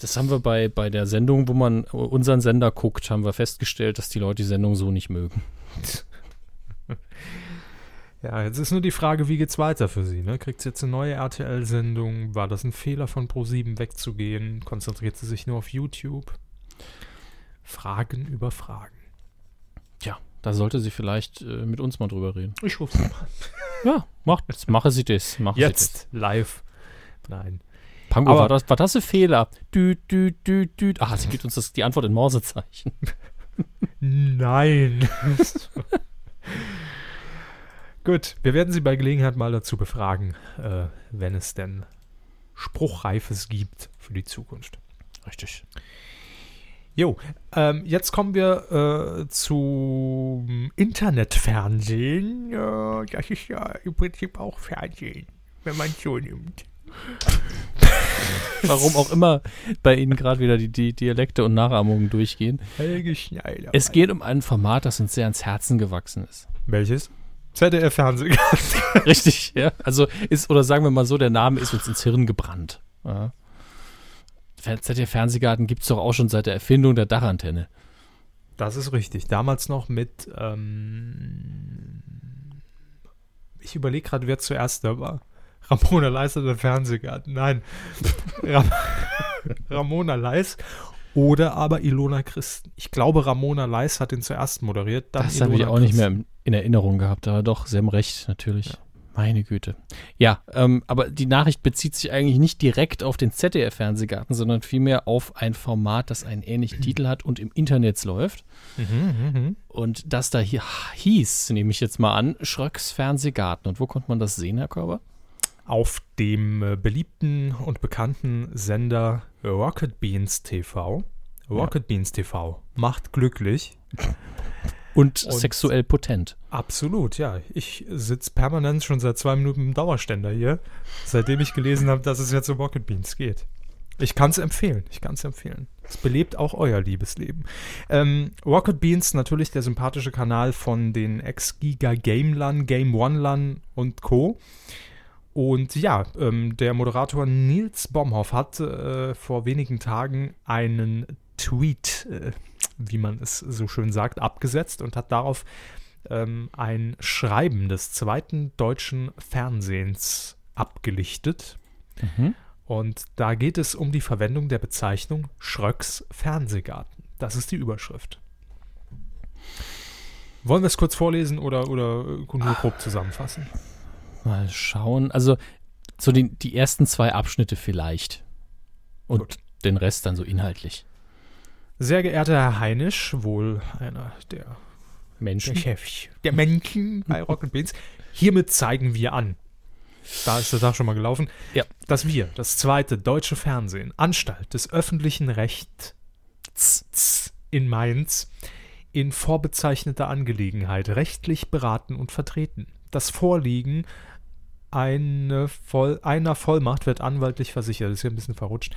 das haben wir bei, bei der Sendung, wo man unseren Sender guckt, haben wir festgestellt, dass die Leute die Sendung so nicht mögen. Ja, jetzt ist nur die Frage, wie geht's weiter für sie? Ne? Kriegt sie jetzt eine neue RTL-Sendung? War das ein Fehler von Pro7 wegzugehen? Konzentriert sie sich nur auf YouTube? Fragen über Fragen. Ja, da sollte sie vielleicht äh, mit uns mal drüber reden. Ich rufe sie mal. Ja, macht, mache sie das. Mache jetzt sie das. live. Nein. Pango, war das, war das ein Fehler? Dü, dü, dü, dü. Ah, sie gibt uns das, die Antwort in Morsezeichen. Nein. Gut, wir werden Sie bei Gelegenheit mal dazu befragen, äh, wenn es denn Spruchreifes gibt für die Zukunft. Richtig. Jo, ähm, jetzt kommen wir äh, zum Internetfernsehen. Ja, das ist ja im Prinzip auch Fernsehen, wenn man es so nimmt. Warum auch immer bei Ihnen gerade wieder die, die, Dialekte und Nachahmungen durchgehen. Helge Schneider. Es geht um ein Format, das uns sehr ans Herzen gewachsen ist. Welches? ZDF-Fernsehen. Richtig, ja. Also ist, oder sagen wir mal so, der Name ist uns ins Hirn gebrannt. Ja. ZDF-Fernsehgarten gibt es doch auch schon seit der Erfindung der Dachantenne. Das ist richtig. Damals noch mit, ähm, ich überlege gerade, wer zuerst da war. Ramona Leis oder Fernsehgarten. Nein. Ram Ramona Leis oder aber Ilona Christen. Ich glaube, Ramona Leis hat den zuerst moderiert. Das habe ich auch nicht mehr in Erinnerung gehabt, aber doch, Sie haben recht, natürlich. Ja. Meine Güte. Ja, ähm, aber die Nachricht bezieht sich eigentlich nicht direkt auf den ZDF-Fernsehgarten, sondern vielmehr auf ein Format, das einen ähnlichen Titel hat und im Internet läuft. Mhm, mh. Und das da hier hieß, nehme ich jetzt mal an, Schröcks Fernsehgarten. Und wo konnte man das sehen, Herr Körber? Auf dem äh, beliebten und bekannten Sender Rocket Beans TV. Rocket ja. Beans TV macht glücklich. Und, und, sexuell potent. Absolut, ja. Ich sitze permanent schon seit zwei Minuten im Dauerständer hier, seitdem ich gelesen habe, dass es jetzt um Rocket Beans geht. Ich kann es empfehlen. Ich kann es empfehlen. Es belebt auch euer Liebesleben. Ähm, Rocket Beans, natürlich der sympathische Kanal von den Ex-Giga Gamelan, Game One Lan und Co. Und ja, ähm, der Moderator Nils Bomhoff hat äh, vor wenigen Tagen einen Tweet, äh, wie man es so schön sagt, abgesetzt und hat darauf ähm, ein Schreiben des zweiten deutschen Fernsehens abgelichtet. Mhm. Und da geht es um die Verwendung der Bezeichnung Schröcks Fernsehgarten. Das ist die Überschrift. Wollen wir es kurz vorlesen oder, oder nur grob zusammenfassen? Mal schauen. Also so die, die ersten zwei Abschnitte vielleicht. Und Gut. den Rest dann so inhaltlich. Sehr geehrter Herr Heinisch, wohl einer der Menschen, der, Chef, der Menschen bei Rocket Beans, hiermit zeigen wir an, da ist der Tag schon mal gelaufen, ja. dass wir, das zweite deutsche Fernsehen, Anstalt des öffentlichen Rechts in Mainz, in vorbezeichneter Angelegenheit rechtlich beraten und vertreten. Das Vorliegen eine Voll einer Vollmacht wird anwaltlich versichert. Das ist hier ein bisschen verrutscht.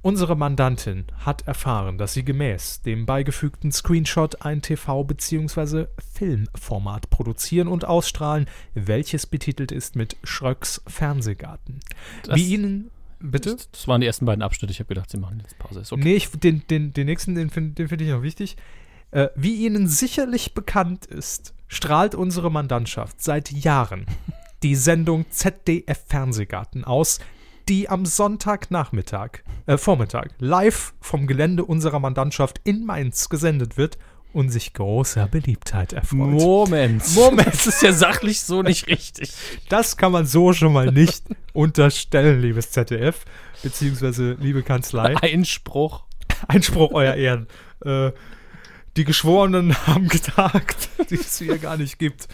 Unsere Mandantin hat erfahren, dass sie gemäß dem beigefügten Screenshot ein TV- bzw. Filmformat produzieren und ausstrahlen, welches betitelt ist mit Schröcks Fernsehgarten. Das, Wie Ihnen Bitte? Das, waren die ersten beiden Abschnitte. Ich habe gedacht, Sie machen jetzt Pause. Ist okay. Nee, ich, den, den, den nächsten, den finde find ich noch wichtig. Äh, wie Ihnen sicherlich bekannt ist, strahlt unsere Mandantschaft seit Jahren die Sendung ZDF Fernsehgarten aus, die am Sonntagnachmittag, äh, Vormittag, live vom Gelände unserer Mandantschaft in Mainz gesendet wird und sich großer Beliebtheit erfreut. Moment. Moment. Das ist ja sachlich so nicht richtig. Das kann man so schon mal nicht unterstellen, liebes ZDF, beziehungsweise liebe Kanzlei. Einspruch. Einspruch, euer Ehren. Äh, die Geschworenen haben getagt, die es hier gar nicht gibt.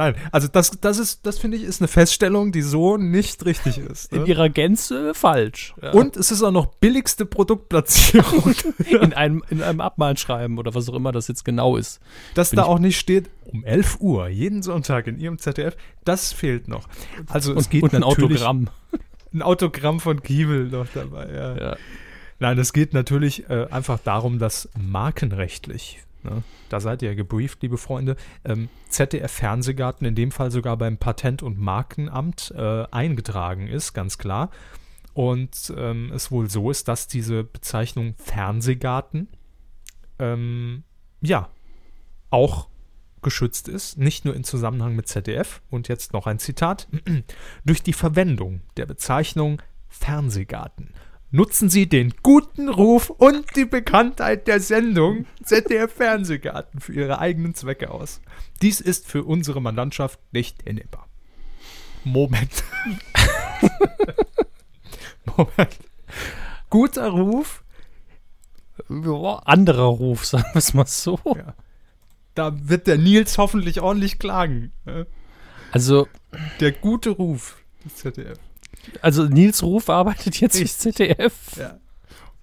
Nein, also das, das ist, das finde ich, ist eine Feststellung, die so nicht richtig ist. Ne? In ihrer Gänze falsch. Ja. Und es ist auch noch billigste Produktplatzierung. in, einem, in einem Abmalschreiben oder was auch immer das jetzt genau ist. Dass Bin da auch nicht steht, um 11 Uhr, jeden Sonntag in ihrem ZDF, das fehlt noch. Also und, es geht und ein Autogramm. Ein Autogramm von Kiebel noch dabei, ja. ja. Nein, es geht natürlich äh, einfach darum, dass markenrechtlich Ne? Da seid ihr gebrieft, liebe Freunde. Ähm, ZDF Fernsehgarten in dem Fall sogar beim Patent- und Markenamt äh, eingetragen ist, ganz klar. Und ähm, es wohl so ist, dass diese Bezeichnung Fernsehgarten ähm, ja auch geschützt ist, nicht nur im Zusammenhang mit ZDF. Und jetzt noch ein Zitat. Durch die Verwendung der Bezeichnung Fernsehgarten nutzen Sie den guten Ruf und die Bekanntheit der Sendung ZDF Fernsehgarten für Ihre eigenen Zwecke aus. Dies ist für unsere Mandantschaft nicht hinnehmbar. Moment. Moment. Guter Ruf. Ja, anderer Ruf, sagen wir es mal so. Ja. Da wird der Nils hoffentlich ordentlich klagen. Also. Der gute Ruf des ZDF. Also Nils Ruf arbeitet jetzt ich, ZDF. Ja.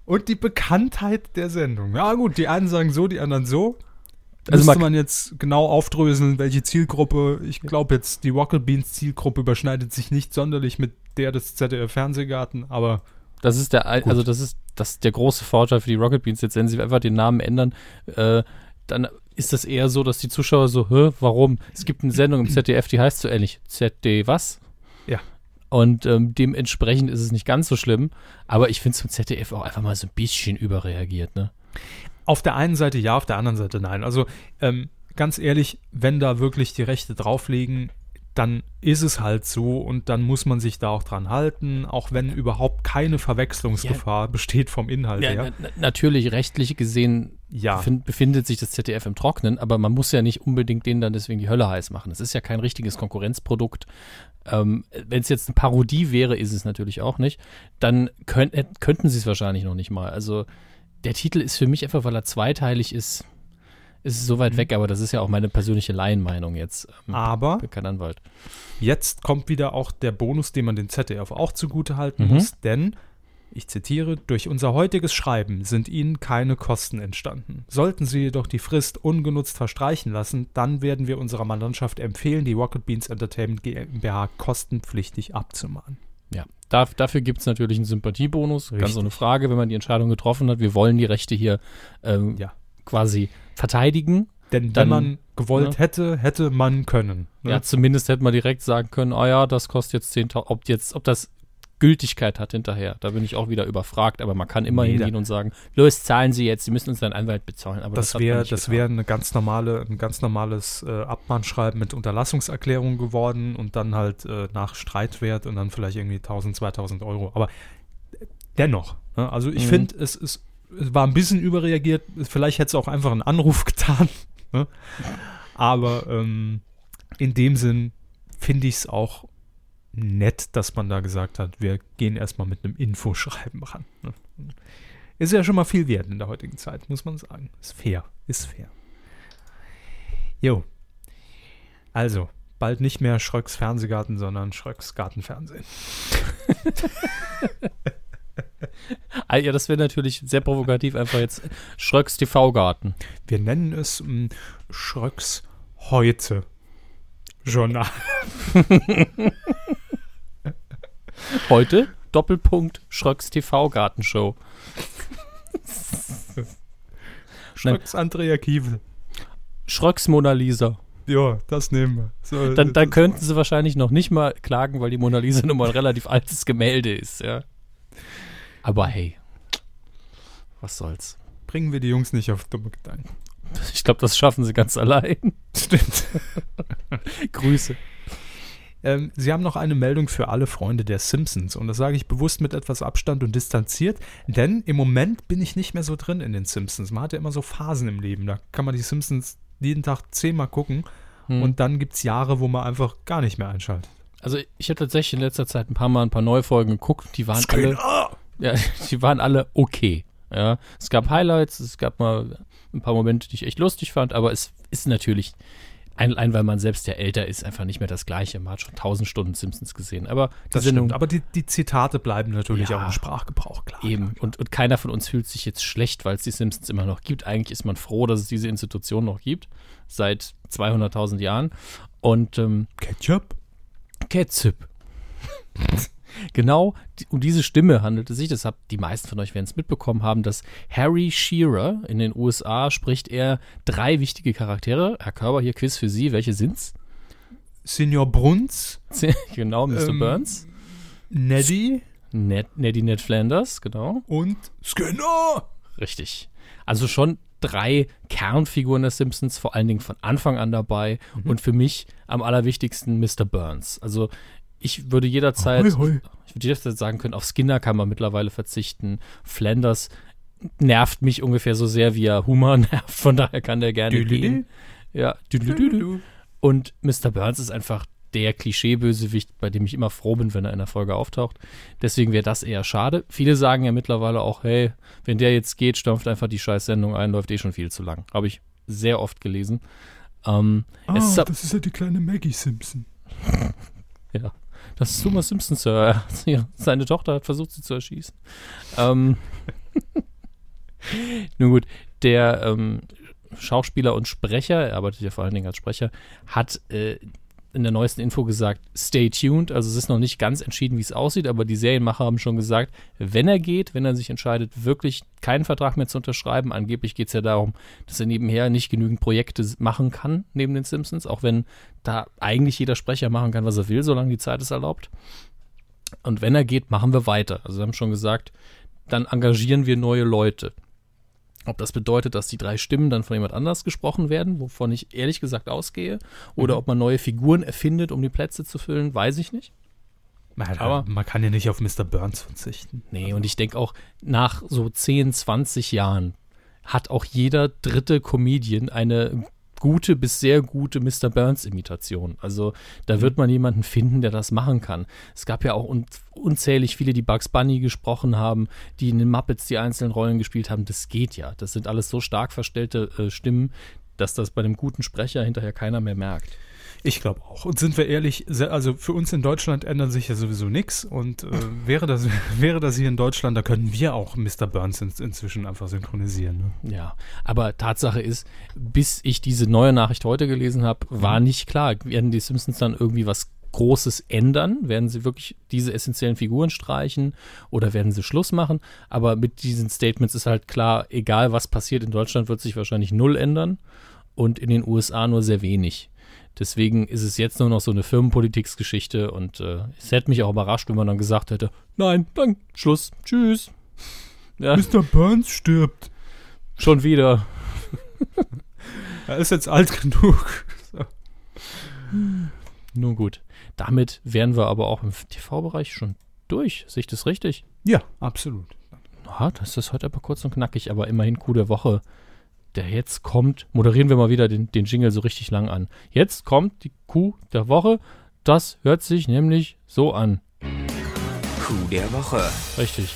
Und die Bekanntheit der Sendung. Ja gut, die einen sagen so, die anderen so. Also Müsste man jetzt genau aufdröseln, welche Zielgruppe. Ich glaube jetzt, die Rocket Beans Zielgruppe überschneidet sich nicht sonderlich mit der des ZDF Fernsehgarten, aber das ist der, gut. also das ist das der große Vorteil für die Rocket Beans. Jetzt, wenn sie einfach den Namen ändern, äh, dann ist das eher so, dass die Zuschauer so, hä, warum? Es gibt eine Sendung im ZDF, die heißt so ähnlich. ZD was? Und ähm, dementsprechend ist es nicht ganz so schlimm. Aber ich finde es vom ZDF auch einfach mal so ein bisschen überreagiert, ne? Auf der einen Seite ja, auf der anderen Seite nein. Also ähm, ganz ehrlich, wenn da wirklich die Rechte drauflegen, dann ist es halt so und dann muss man sich da auch dran halten, auch wenn überhaupt keine Verwechslungsgefahr ja. besteht vom Inhalt ja, her. Na, natürlich, rechtlich gesehen ja. befindet sich das ZDF im Trocknen, aber man muss ja nicht unbedingt denen dann deswegen die Hölle heiß machen. Es ist ja kein richtiges Konkurrenzprodukt. Ähm, wenn es jetzt eine Parodie wäre, ist es natürlich auch nicht. Dann könnt, könnten sie es wahrscheinlich noch nicht mal. Also der Titel ist für mich einfach, weil er zweiteilig ist, ist so weit mhm. weg, aber das ist ja auch meine persönliche Laienmeinung jetzt. Ähm, aber kein Anwalt. Jetzt kommt wieder auch der Bonus, den man den ZDF auch zugute halten mhm. muss, denn ich zitiere, durch unser heutiges Schreiben sind Ihnen keine Kosten entstanden. Sollten Sie jedoch die Frist ungenutzt verstreichen lassen, dann werden wir unserer Mannschaft empfehlen, die Rocket Beans Entertainment GmbH kostenpflichtig abzumahnen. Ja, da, dafür gibt es natürlich einen Sympathiebonus, Richtig. ganz ohne Frage, wenn man die Entscheidung getroffen hat. Wir wollen die Rechte hier ähm, ja. quasi verteidigen. Denn dann, wenn man gewollt ne? hätte, hätte man können. Ne? Ja, zumindest hätte man direkt sagen können, oh ja, das kostet jetzt 10.000, ob jetzt, ob das Gültigkeit hat hinterher. Da bin ich auch wieder überfragt, aber man kann immer nee, hingehen und sagen, los, zahlen Sie jetzt, Sie müssen uns einen Anwalt bezahlen. Aber das, das wäre das wäre eine ganz normale, ein ganz normales äh, Abmahnschreiben mit Unterlassungserklärung geworden und dann halt äh, nach Streitwert und dann vielleicht irgendwie 1000, 2000 Euro. Aber dennoch, ne? also ich mhm. finde, es ist war ein bisschen überreagiert. Vielleicht hätte es auch einfach einen Anruf getan. Ne? Aber ähm, in dem Sinn finde ich es auch nett, dass man da gesagt hat, wir gehen erstmal mit einem Infoschreiben ran. Ne? Ist ja schon mal viel wert in der heutigen Zeit, muss man sagen. Ist fair, ist fair. Jo. Also, bald nicht mehr Schröcks Fernsehgarten, sondern Schröcks Gartenfernsehen. Ah, ja, das wäre natürlich sehr provokativ, einfach jetzt Schröcks TV-Garten. Wir nennen es m, hm, Schröcks heute Journal. heute Doppelpunkt Schröcks TV-Gartenshow. Schröcks Andrea Kiewel. Schröcks Mona Lisa. Ja, das nehmen wir. So, dann, dann könnten sie wahrscheinlich noch nicht mal klagen, weil die Mona Lisa nun mal ein relativ altes Gemälde ist, ja. Aber hey, was soll's. Bringen wir die Jungs nicht auf dumme Gedanken. Ich glaube, das schaffen sie ganz allein. Stimmt. Grüße. Ähm, sie haben noch eine Meldung für alle Freunde der Simpsons und das sage ich bewusst mit etwas Abstand und distanziert, denn im Moment bin ich nicht mehr so drin in den Simpsons. Man hat ja immer so Phasen im Leben, da kann man die Simpsons jeden Tag zehnmal gucken hm. und dann gibt es Jahre, wo man einfach gar nicht mehr einschaltet. Also ich habe tatsächlich in letzter Zeit ein paar Mal ein paar neue Folgen geguckt, die waren alle, ja, die waren alle okay. Ja, es gab Highlights, es gab mal ein paar Momente, die ich echt lustig fand, aber es ist natürlich, ein, ein weil man selbst ja älter ist, einfach nicht mehr das Gleiche. Man hat schon tausend Stunden Simpsons gesehen. Aber das Sendung, stimmt. Aber die, die Zitate bleiben natürlich ja, auch im Sprachgebrauch, klar. Eben. Und, und keiner von uns fühlt sich jetzt schlecht, weil es die Simpsons immer noch gibt. Eigentlich ist man froh, dass es diese Institution noch gibt. Seit 200.000 Jahren. Und ähm, Ketchup? Ketchup. Genau um diese Stimme handelt es sich. Das habt die meisten von euch werden es mitbekommen haben, dass Harry Shearer in den USA spricht er drei wichtige Charaktere. Herr Körber, hier Quiz für Sie. Welche sind's? Senior Bruns. genau, Mr. Ähm, Burns. Neddy. Ned, Neddy Ned Flanders, genau. Und Skinner. Richtig. Also schon drei Kernfiguren der Simpsons, vor allen Dingen von Anfang an dabei. Mhm. Und für mich am allerwichtigsten Mr. Burns. Also ich würde jederzeit, hoi, hoi. ich würde jederzeit sagen können, auf Skinner kann man mittlerweile verzichten. Flanders nervt mich ungefähr so sehr, wie er Humor nervt, von daher kann der gerne Dü gehen. Ja, dü -dü -dü und Mr. Burns ist einfach der Klischeebösewicht, bei dem ich immer froh bin, wenn er in der Folge auftaucht. Deswegen wäre das eher schade. Viele sagen ja mittlerweile auch, hey, wenn der jetzt geht, stampft einfach die Scheiß-Sendung ein, läuft eh schon viel zu lang. Habe ich sehr oft gelesen. Ähm, ah, das ist ja die kleine Maggie Simpson. ja. Das ist Homer Simpson, Sir. Seine Tochter hat versucht, sie zu erschießen. Ähm, nun gut, der ähm, Schauspieler und Sprecher, er arbeitet ja vor allen Dingen als Sprecher, hat äh, in der neuesten Info gesagt, stay tuned. Also es ist noch nicht ganz entschieden, wie es aussieht, aber die Serienmacher haben schon gesagt, wenn er geht, wenn er sich entscheidet, wirklich keinen Vertrag mehr zu unterschreiben, angeblich geht es ja darum, dass er nebenher nicht genügend Projekte machen kann, neben den Simpsons, auch wenn da eigentlich jeder Sprecher machen kann, was er will, solange die Zeit es erlaubt. Und wenn er geht, machen wir weiter. Also sie haben schon gesagt, dann engagieren wir neue Leute. Ob das bedeutet, dass die drei Stimmen dann von jemand anders gesprochen werden, wovon ich ehrlich gesagt ausgehe, oder Mhm. ob man neue Figuren erfindet, um die Plätze zu füllen, weiß ich nicht. Aber Aber- man kann ja nicht auf Mr. Burns verzichten. Nee, und ich denke auch, nach so 10, 20 Jahren hat auch jeder dritte Comedian eine gute bis sehr gute Mr. Burns-Imitation. Also da wird man jemanden finden, der das machen kann. Es gab ja auch un unzählig viele, die Bugs Bunny gesprochen haben, die in den Muppets die einzelnen Rollen gespielt haben. Das geht ja. Das sind alles so stark verstellte äh, Stimmen, dass das bei einem guten Sprecher hinterher keiner mehr merkt. Ich glaube auch. Und sind wir ehrlich, also für uns in Deutschland ändert sich ja sowieso nichts. Und äh, wäre, das, wäre das hier in Deutschland, da können wir auch Mr. Burns in, inzwischen einfach synchronisieren. Ne? Ja, aber Tatsache ist, bis ich diese neue Nachricht heute gelesen habe, war nicht klar, werden die Simpsons dann irgendwie was Großes ändern? Werden sie wirklich diese essentiellen Figuren streichen oder werden sie Schluss machen? Aber mit diesen Statements ist halt klar, egal was passiert, in Deutschland wird sich wahrscheinlich null ändern und in den USA nur sehr wenig. Deswegen ist es jetzt nur noch so eine Firmenpolitiksgeschichte und äh, es hätte mich auch überrascht, wenn man dann gesagt hätte, nein, dann Schluss, tschüss. Ja, Mr. Burns stirbt. schon wieder. Er ist jetzt alt genug. Nun gut. Damit wären wir aber auch im TV-Bereich schon durch. Sehe ich das richtig? Ja, absolut. Ja, das ist heute aber kurz und knackig, aber immerhin Coup der Woche, der jetzt kommt. Moderieren wir mal wieder den, den Jingle so richtig lang an. Jetzt kommt die Coup der Woche. Das hört sich nämlich so an. Coup der Woche. Richtig.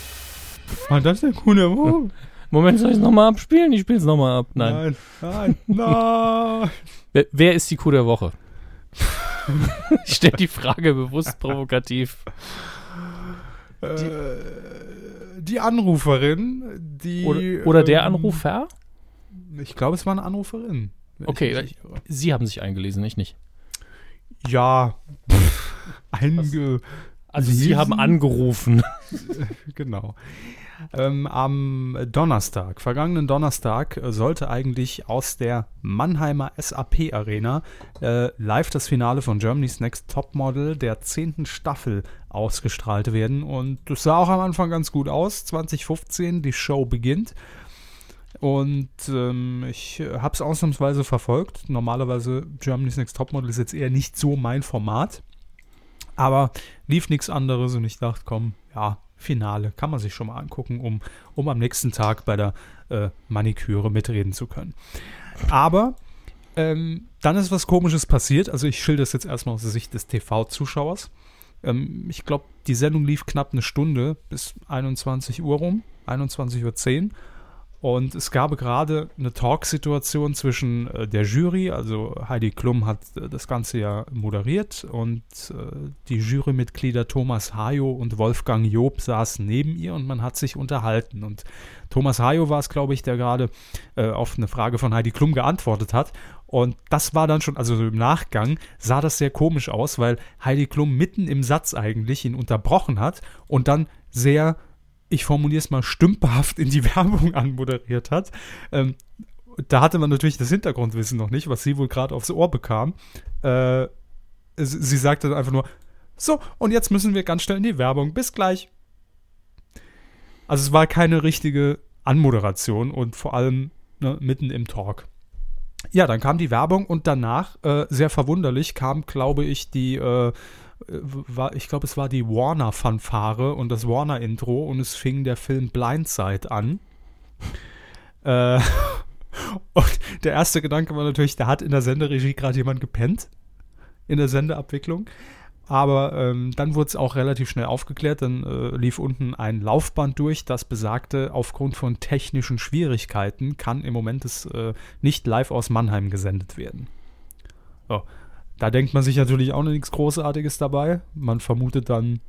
War das der coole Woche? Moment, soll ich es nochmal abspielen? Ich spiele es nochmal ab. Nein. Nein, nein, nein. Wer, wer ist die Coup der Woche? ich stelle die Frage bewusst provokativ. Äh, die Anruferin, die. Oder, oder der ähm, Anrufer? Ich glaube, es war eine Anruferin. Okay, ich irre. Sie haben sich eingelesen, ich nicht. Ja. pff, Einge. Also Sie Lesen? haben angerufen. Genau. Ähm, am Donnerstag, vergangenen Donnerstag, äh, sollte eigentlich aus der Mannheimer SAP Arena äh, live das Finale von Germany's Next Topmodel der zehnten Staffel ausgestrahlt werden. Und das sah auch am Anfang ganz gut aus. 2015, die Show beginnt. Und ähm, ich habe es ausnahmsweise verfolgt. Normalerweise Germany's Next Topmodel ist jetzt eher nicht so mein Format. Aber lief nichts anderes und ich dachte, komm, ja, Finale kann man sich schon mal angucken, um, um am nächsten Tag bei der äh, Maniküre mitreden zu können. Aber ähm, dann ist was Komisches passiert. Also ich schilder das jetzt erstmal aus der Sicht des TV-Zuschauers. Ähm, ich glaube, die Sendung lief knapp eine Stunde bis 21 Uhr rum, 21.10 Uhr. Und es gab gerade eine Talksituation zwischen äh, der Jury, also Heidi Klum hat äh, das Ganze ja moderiert und äh, die Jurymitglieder Thomas Hayo und Wolfgang Job saßen neben ihr und man hat sich unterhalten. Und Thomas Hayo war es, glaube ich, der gerade äh, auf eine Frage von Heidi Klum geantwortet hat. Und das war dann schon, also so im Nachgang sah das sehr komisch aus, weil Heidi Klum mitten im Satz eigentlich ihn unterbrochen hat und dann sehr ich formuliere es mal, stümperhaft in die Werbung anmoderiert hat. Ähm, da hatte man natürlich das Hintergrundwissen noch nicht, was sie wohl gerade aufs Ohr bekam. Äh, sie, sagte dann einfach nur, so, und jetzt müssen wir ganz schnell in die Werbung. Bis gleich. Also es war keine richtige Anmoderation und vor allem ne, mitten im Talk. Ja, dann kam die Werbung und danach, äh, sehr verwunderlich, kam, glaube ich, die äh, war, ich glaube, es war die Warner-Fanfare und das Warner-Intro und es fing der Film Blindside an. äh, und der erste Gedanke war natürlich, da hat in der Senderegie gerade jemand gepennt in der Sendeabwicklung. Aber ähm, dann wurde es auch relativ schnell aufgeklärt. Dann äh, lief unten ein Laufband durch, das besagte, aufgrund von technischen Schwierigkeiten kann im Moment es äh, nicht live aus Mannheim gesendet werden. So. Da denkt man sich natürlich auch noch nichts Großartiges dabei. Man vermutet dann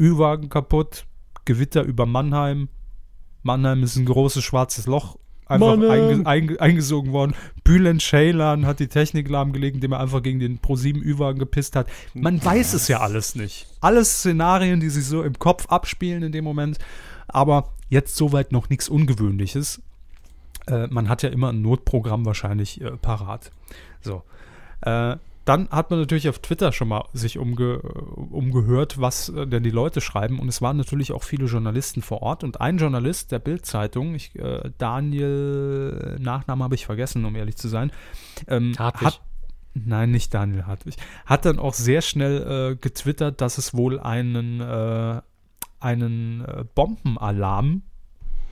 Ü-Wagen kaputt, Gewitter über Mannheim. Mannheim ist ein großes schwarzes Loch einfach einge einge eingesogen worden. Bülent Ceylan hat die Technik lahmgelegt, indem er einfach gegen den Pro7 Ü-Wagen gepisst hat. Man weiß es ja alles nicht. Alles Szenarien, die sich so im Kopf abspielen in dem Moment. Aber jetzt soweit noch nichts Ungewöhnliches. Äh, man hat ja immer ein Notprogramm wahrscheinlich äh, parat. So. Äh, dann hat man natürlich auf Twitter schon mal sich umge umgehört, was äh, denn die Leute schreiben. Und es waren natürlich auch viele Journalisten vor Ort. Und ein Journalist der Bild-Zeitung, äh, Daniel, Nachname habe ich vergessen, um ehrlich zu sein, ähm, hat. Nein, nicht Daniel Hartwig. Hat dann auch sehr schnell äh, getwittert, dass es wohl einen, äh, einen äh, Bombenalarm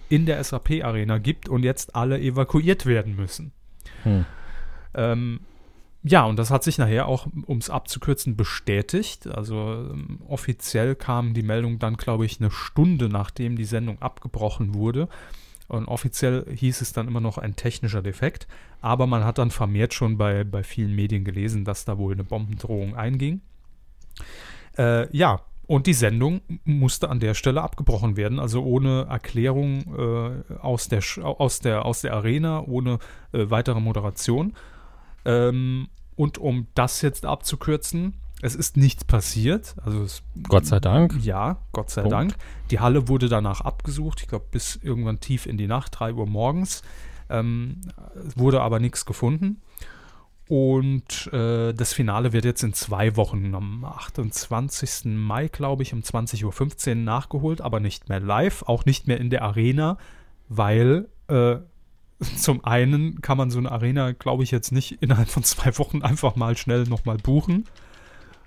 in der SAP-Arena gibt und jetzt alle evakuiert werden müssen. Hm. Ähm, ja, und das hat sich nachher auch, um es abzukürzen, bestätigt. Also ähm, offiziell kam die Meldung dann, glaube ich, eine Stunde nachdem die Sendung abgebrochen wurde. Und offiziell hieß es dann immer noch ein technischer Defekt. Aber man hat dann vermehrt schon bei, bei vielen Medien gelesen, dass da wohl eine Bombendrohung einging. Äh, ja, und die Sendung musste an der Stelle abgebrochen werden, also ohne Erklärung äh, aus, der, aus, der, aus der Arena, ohne äh, weitere Moderation. Ähm, und um das jetzt abzukürzen, es ist nichts passiert. Also es, Gott sei Dank. Ja, Gott sei Punkt. Dank. Die Halle wurde danach abgesucht, ich glaube bis irgendwann tief in die Nacht, 3 Uhr morgens. Ähm, wurde aber nichts gefunden. Und äh, das Finale wird jetzt in zwei Wochen, am 28. Mai, glaube ich, um 20.15 Uhr nachgeholt, aber nicht mehr live, auch nicht mehr in der Arena, weil äh, zum einen kann man so eine Arena, glaube ich, jetzt nicht innerhalb von zwei Wochen einfach mal schnell nochmal buchen.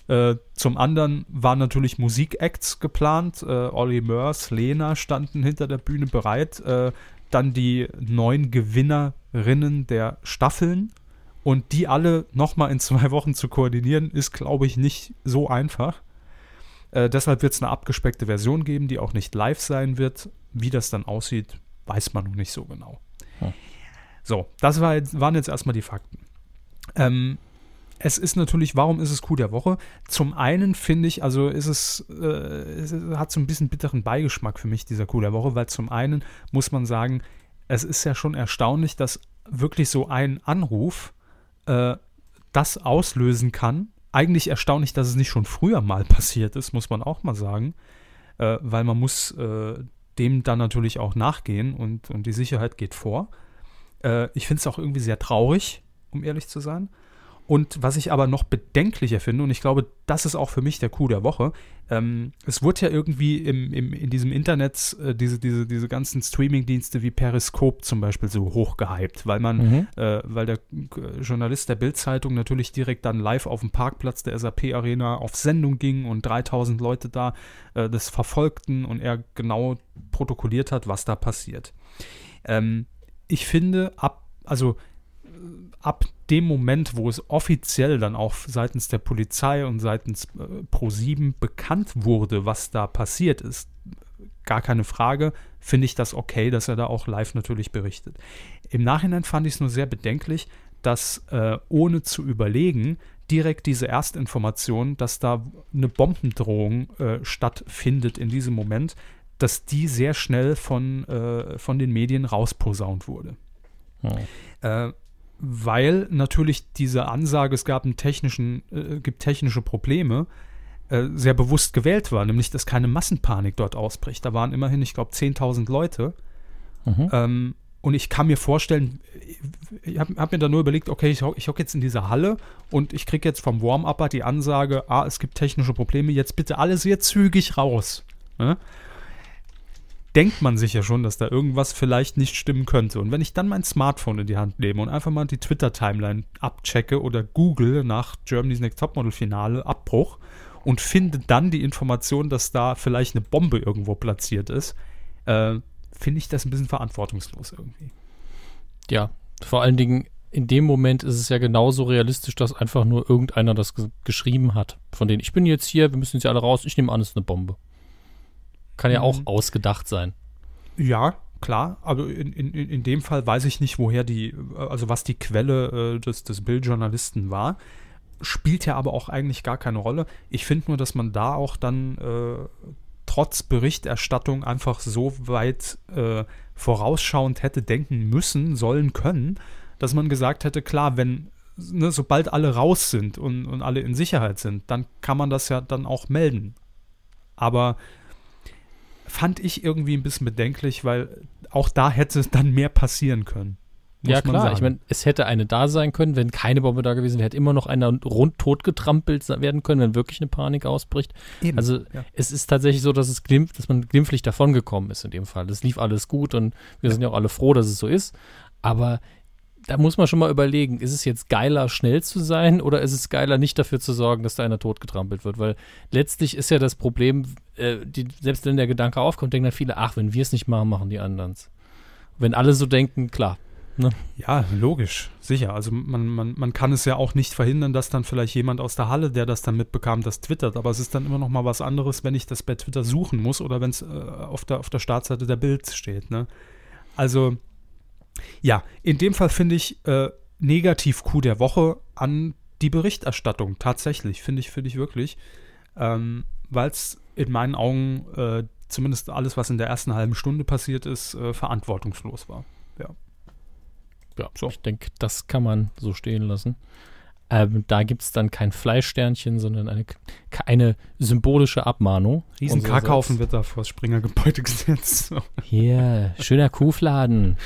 Äh, zum anderen waren natürlich Musikacts geplant. Äh, Olli Mörs, Lena standen hinter der Bühne bereit. Äh, dann die neun Gewinnerinnen der Staffeln. Und die alle nochmal in zwei Wochen zu koordinieren, ist, glaube ich, nicht so einfach. Äh, deshalb wird es eine abgespeckte Version geben, die auch nicht live sein wird. Wie das dann aussieht, weiß man noch nicht so genau. So, das war waren jetzt erstmal die Fakten. Ähm, es ist natürlich, warum ist es Coup der Woche? Zum einen finde ich, also ist es, äh, es hat so ein bisschen bitteren Beigeschmack für mich, dieser Coup der Woche, weil zum einen muss man sagen, es ist ja schon erstaunlich, dass wirklich so ein Anruf äh, das auslösen kann. Eigentlich erstaunlich, dass es nicht schon früher mal passiert ist, muss man auch mal sagen, äh, weil man muss äh, dem dann natürlich auch nachgehen und, und die Sicherheit geht vor. Äh, ich finde es auch irgendwie sehr traurig, um ehrlich zu sein. Und was ich aber noch bedenklicher finde, und ich glaube, das ist auch für mich der Coup der Woche, ähm, es wurde ja irgendwie im, im, in diesem Internet äh, diese, diese, diese ganzen Streaming-Dienste wie Periscope zum Beispiel so hochgehypt, weil man, mhm. äh, weil der Journalist der Bild-Zeitung natürlich direkt dann live auf dem Parkplatz der SAP-Arena auf Sendung ging und 3000 Leute da äh, das verfolgten und er genau protokolliert hat, was da passiert. Ähm, ich finde, ab, also ab dem Moment, wo es offiziell dann auch seitens der Polizei und seitens äh, Pro7 bekannt wurde, was da passiert ist, gar keine Frage, finde ich das okay, dass er da auch live natürlich berichtet. Im Nachhinein fand ich es nur sehr bedenklich, dass äh, ohne zu überlegen direkt diese Erstinformation, dass da eine Bombendrohung äh, stattfindet in diesem Moment, dass die sehr schnell von, äh, von den Medien rausposaunt wurde. Hm. weil natürlich diese Ansage, es gab einen technischen, äh, gibt technische Probleme, äh, sehr bewusst gewählt war, nämlich dass keine Massenpanik dort ausbricht. Da waren immerhin, ich glaube, 10.000 Leute. Mhm. Ähm, und ich kann mir vorstellen, ich habe hab mir da nur überlegt, okay, ich, ich hocke jetzt in dieser Halle und ich kriege jetzt vom Warm-Upper die Ansage, ah, es gibt technische Probleme, jetzt bitte alle sehr zügig raus. Ne? Denkt man sich ja schon, dass da irgendwas vielleicht nicht stimmen könnte. Und wenn ich dann mein Smartphone in die Hand nehme und einfach mal die Twitter-Timeline abchecke oder google nach Germany's Next Topmodel-Finale Abbruch und finde dann die Information, dass da vielleicht eine Bombe irgendwo platziert ist, äh, finde ich das ein bisschen verantwortungslos irgendwie. Ja, vor allen Dingen in dem Moment ist es ja genauso realistisch, dass einfach nur irgendeiner das geschrieben hat. Von denen, ich bin jetzt hier, wir müssen jetzt alle raus, ich nehme an, es ist eine Bombe. Kann ja auch mhm. ausgedacht sein. Ja, klar, aber in, in, in dem Fall weiß ich nicht, woher die, also was die Quelle äh, des, des Bildjournalisten war. Spielt ja aber auch eigentlich gar keine Rolle. Ich finde nur, dass man da auch dann äh, trotz Berichterstattung einfach so weit äh, vorausschauend hätte denken müssen, sollen können, dass man gesagt hätte, klar, wenn, ne, sobald alle raus sind und, und alle in Sicherheit sind, dann kann man das ja dann auch melden. Aber fand ich irgendwie ein bisschen bedenklich, weil auch da hätte dann mehr passieren können. Ja, man klar. sagen. Ich meine, es hätte eine da sein können, wenn keine Bombe da gewesen wäre, hätte immer noch einer rund tot getrampelt werden können, wenn wirklich eine Panik ausbricht. Eben. Also Ja. es ist tatsächlich so, dass es glimpf, dass man glimpflich davongekommen ist in dem Fall. Das lief alles gut und wir sind ja auch alle froh, dass es so ist. Aber da muss man schon mal überlegen, ist es jetzt geiler, schnell zu sein oder ist es geiler, nicht dafür zu sorgen, dass da einer totgetrampelt wird? Weil letztlich ist ja das Problem, äh, die, selbst wenn der Gedanke aufkommt, denken dann viele, ach, wenn wir es nicht machen, machen die anderen's. Wenn alle so denken, klar. Ja, logisch, sicher. Also man, man, man kann es ja auch nicht verhindern, dass dann vielleicht jemand aus der Halle, der das dann mitbekam, das twittert. Aber es ist dann immer noch mal was anderes, wenn ich das bei Twitter suchen muss oder wenn es äh, auf, der, auf der Startseite der Bild steht. Ne? Also ja, in dem Fall finde ich äh, negativ Coup der Woche an die Berichterstattung. Tatsächlich, finde ich, finde ich wirklich. Ähm, Weil es in meinen Augen äh, zumindest alles, was in der ersten halben Stunde passiert ist, äh, verantwortungslos war. Ja, So. ich denke, das kann man so stehen lassen. Ähm, da gibt es dann kein Fleischsternchen, sondern eine, eine symbolische Abmahnung. Riesen. Kackhaufen wird da vor das Springergebäude gesetzt. Hier, schöner Kuhfladen.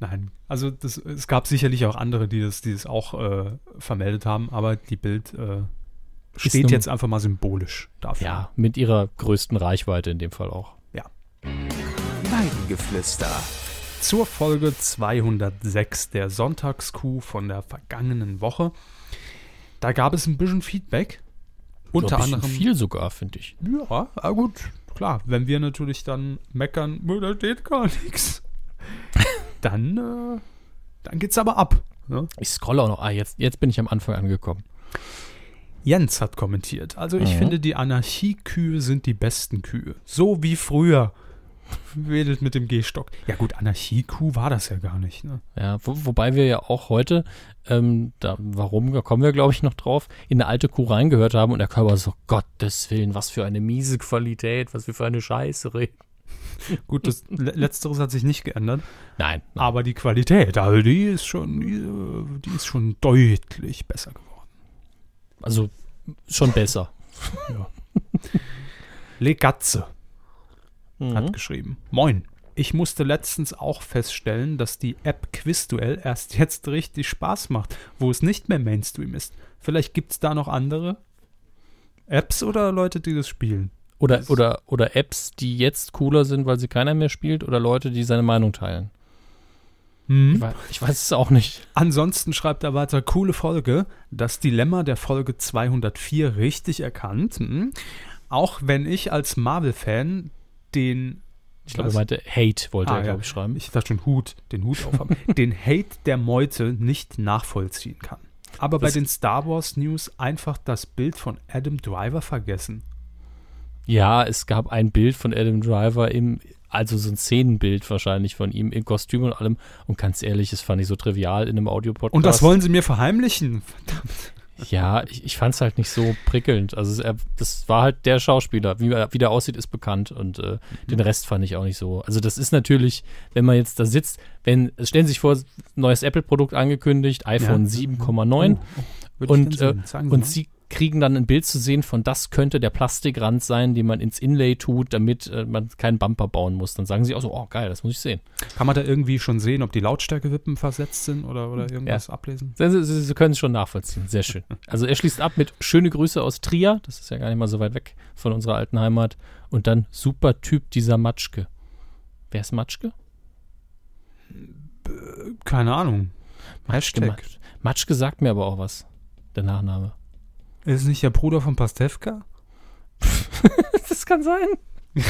Nein, also das, es gab sicherlich auch andere, die das, die das auch äh, vermeldet haben, aber die Bild äh, steht nun- jetzt einfach mal symbolisch dafür. Ja, mit ihrer größten Reichweite in dem Fall auch. Weidengeflüster. Zur Folge 206 der Sonntagskuh von der vergangenen Woche. Da gab es ein bisschen Feedback. Unter Glaub ich, anderem. viel sogar, finde ich. Ja, ah gut, klar. Wenn wir natürlich dann meckern, "Nö, da steht gar nichts, dann, äh, dann geht's aber ab. Ne? Ich scrolle auch noch. Ah, jetzt, jetzt bin ich am Anfang angekommen. Jens hat kommentiert. Also ich Mhm. finde, die Anarchiekühe sind die besten Kühe. So wie früher. Wedelt mit dem Gehstock. Ja gut, Anarchiekuh war das ja gar nicht. Ne? Ja, wo, wobei wir ja auch heute, ähm, da, warum, da kommen wir, glaube ich, noch drauf, in eine alte Kuh reingehört haben und der Körper so, Gottes Willen, was für eine miese Qualität, was wir für eine Scheiße reden. Gut, das Le- Letzteres hat sich nicht geändert. Nein, nein. Aber die Qualität, also die ist schon, die, die ist schon deutlich besser geworden. also schon besser. Legatze hat Mhm. geschrieben. Moin. Ich musste letztens auch feststellen, dass die App Quizduell erst jetzt richtig Spaß macht, wo es nicht mehr Mainstream ist. Vielleicht gibt es da noch andere Apps oder Leute, die das spielen. Oder, oder, oder Apps, die jetzt cooler sind, weil sie keiner mehr spielt, oder Leute, die seine Meinung teilen. Ich, weiß, ich weiß es auch nicht. Ansonsten schreibt er weiter, coole Folge. Das Dilemma der Folge 204 richtig erkannt. Hm. Auch wenn ich als Marvel-Fan den Ich glaube, er meinte Hate, wollte Ah, er, ja. glaube ich, schreiben. ich dachte schon Hut, den Hut aufhaben, den Hate der Meute nicht nachvollziehen kann. Aber bei Das- den Star Wars News einfach das Bild von Adam Driver vergessen. Ja, es gab ein Bild von Adam Driver im, also so ein Szenenbild wahrscheinlich von ihm im Kostüm und allem. Und ganz ehrlich, das fand ich so trivial in einem Audiopodcast. Und das wollen sie mir verheimlichen. Ja, ich, ich fand es halt nicht so prickelnd. Also er, das war halt der Schauspieler. Wie, er- wie der aussieht, ist bekannt. Und äh, den Rest fand ich auch nicht so. Also das ist natürlich, wenn man jetzt da sitzt, wenn, stellen Sie sich vor, neues Apple-Produkt angekündigt, iPhone Ja. 7,9 Oh, ich und, äh, Sagen und. Sie kriegen dann ein Bild zu sehen von, das könnte der Plastikrand sein, den man ins Inlay tut, damit äh, man keinen Bumper bauen muss. Dann sagen Sie auch so, oh geil, das muss ich sehen. Kann man da irgendwie schon sehen, ob die Lautstärkewippen versetzt sind oder, oder irgendwas ablesen? Sie, Sie, Sie können es schon nachvollziehen. Sehr schön. Also er schließt ab mit schöne Grüße aus Trier. Das ist ja gar nicht mal so weit weg von unserer alten Heimat. Und dann super Typ dieser Matschke. Wer ist Matschke? Keine Ahnung. Matschke, Matschke sagt mir aber auch was. Der Nachname. Ist es nicht der Bruder von Pastewka? das kann sein.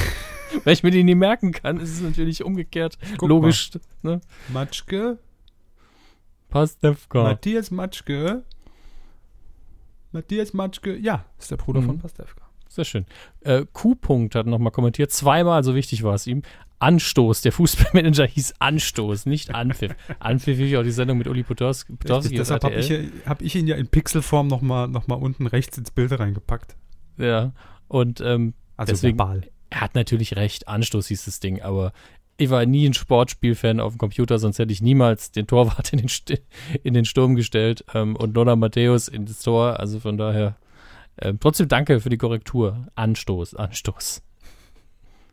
Weil ich mir den nie merken kann, ist es natürlich umgekehrt. Guck Logisch. Ne? Matschke? Pastewka. Matthias Matschke? Matthias Matschke? Ja, ist der Bruder Mhm. von Pastewka. Sehr schön. Äh, Q-Punkt hat nochmal kommentiert. Zweimal, so wichtig war es ihm. Anstoß. Der Fußballmanager hieß Anstoß, nicht Anpfiff. Anpfiff wie auch die Sendung mit Uli Richtig, auf deshalb habe ich, hab ich ihn ja in Pixelform nochmal noch mal unten rechts ins Bild reingepackt. Ja. Und ähm, Also Deswegen- verbal. er hat natürlich recht. Anstoß hieß das Ding, aber ich war nie ein Sportspielfan auf dem Computer, sonst hätte ich niemals den Torwart in den, St in den Sturm gestellt ähm, und Lothar Matthäus in das Tor. Also von daher ähm, trotzdem danke für die Korrektur. Anstoß, Anstoß.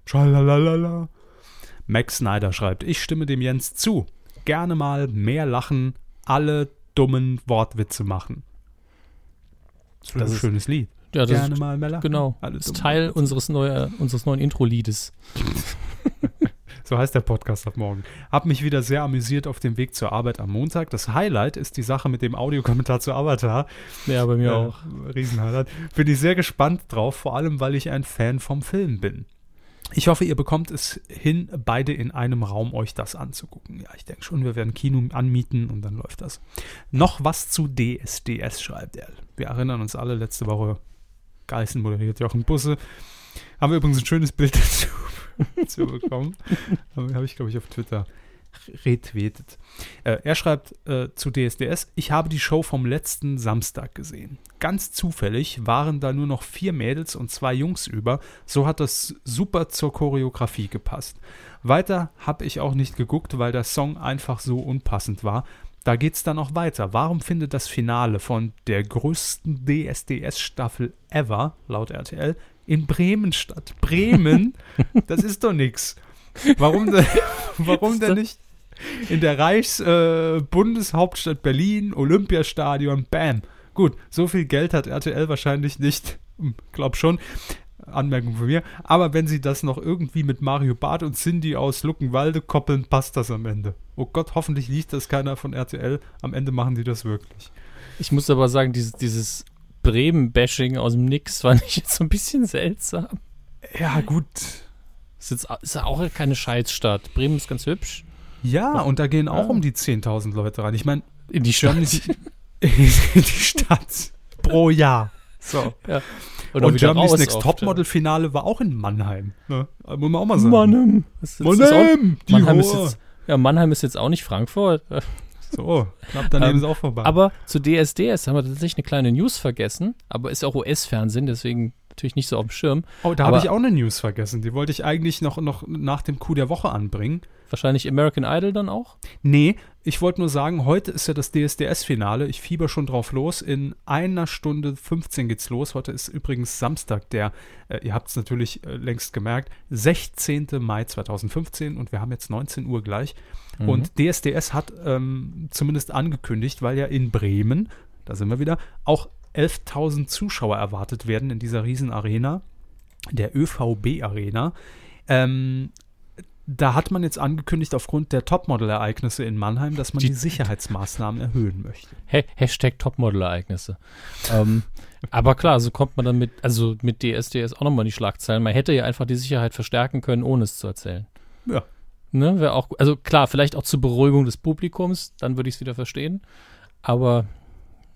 Schalalala. Max Snyder schreibt, ich stimme dem Jens zu. gerne mal mehr lachen, alle dummen Wortwitze machen. Das, Das ist ein schönes Lied. Ja, gerne ist, mal mehr lachen. genau. Alle Das ist Teil Wortwitze. unseres, neue, unseres neuen Intro-Liedes. So heißt der Podcast ab morgen. Hab mich wieder sehr amüsiert auf dem Weg zur Arbeit am Montag. Das Highlight ist die Sache mit dem Audiokommentar zu Avatar. Ja, bei mir Äh, auch. Riesenhighlight. Bin ich sehr gespannt drauf, vor allem weil ich ein Fan vom Film bin. Ich hoffe, ihr bekommt es hin, beide in einem Raum euch das anzugucken. Ja, ich denke schon, wir werden Kino anmieten und dann läuft das. Noch was zu DSDS, schreibt er. Wir erinnern uns alle, letzte Woche Geißen moderiert Jochen Busse. Haben wir übrigens ein schönes Bild dazu, dazu bekommen. Habe hab ich, glaube ich, auf Twitter retweetet. Äh, er schreibt äh, zu DSDS, ich habe die Show vom letzten Samstag gesehen. Ganz zufällig waren da nur noch vier Mädels und zwei Jungs über, so hat das super zur Choreografie gepasst. Weiter habe ich auch nicht geguckt, weil der Song einfach so unpassend war. Da geht's dann auch weiter. Warum findet das Finale von der größten DSDS-Staffel ever, laut RTL, in Bremen statt? Bremen? das ist doch nix. Warum, denn- warum denn nicht in der Reichs-Bundeshauptstadt äh, Berlin, Olympiastadion, bam. Gut, so viel Geld hat RTL wahrscheinlich nicht. Hm, Glaub schon. Anmerkung von mir. Aber wenn sie das noch irgendwie mit Mario Barth und Cindy aus Luckenwalde koppeln, passt das am Ende. Oh Gott, hoffentlich liest das keiner von RTL. Am Ende machen die das wirklich. Ich muss aber sagen, dieses, dieses Bremen-Bashing aus dem Nix fand ich jetzt so ein bisschen seltsam. Ja, gut. Ist jetzt ist ja auch keine Scheißstadt. Bremen ist ganz hübsch. Ja, und da gehen auch Ja. um die 10.000 Leute rein. Ich meine, In die Stadt. die Stadt pro Jahr. So. Oder und wieder Germany's Next Topmodel-Finale war auch in Mannheim. Ne? Muss man auch mal ja. sagen. Mannheim. Ist, ist auch, Mannheim, die Mannheim ist jetzt, ja, Mannheim ist jetzt auch nicht Frankfurt. So, knapp daneben Ähm, ist auch vorbei. Aber zu DSDS haben wir tatsächlich eine kleine News vergessen. Aber ist auch US-Fernsehen, deswegen natürlich nicht so auf dem Schirm. oh, da habe ich auch eine News vergessen. Die wollte ich eigentlich noch, noch nach dem Coup der Woche anbringen. Wahrscheinlich American Idol dann auch. Nee, ich wollte nur sagen, heute ist ja das DSDS-Finale. Ich fieber schon drauf los. In einer Stunde 15 geht's los. Heute ist übrigens Samstag, der, äh, ihr habt es natürlich äh, längst gemerkt, 16. Mai 2015 und wir haben jetzt 19 Uhr gleich. Mhm. Und DSDS hat ähm, zumindest angekündigt, weil ja in Bremen, da sind wir wieder, auch 11.000 Zuschauer erwartet werden in dieser Riesenarena, der ÖVB-Arena. Ähm, da hat man jetzt angekündigt, aufgrund der Topmodel-Ereignisse in Mannheim, dass man die, Die- Sicherheitsmaßnahmen erhöhen möchte. Ha Hashtag Topmodel-Ereignisse. ähm, aber klar, so kommt man dann mit, also mit DSDS auch nochmal in die Schlagzeilen. Man hätte ja einfach die Sicherheit verstärken können, ohne es zu erzählen. Ja. Ne, wäre auch, also klar, vielleicht auch zur Beruhigung des Publikums, dann würde ich es wieder verstehen. Aber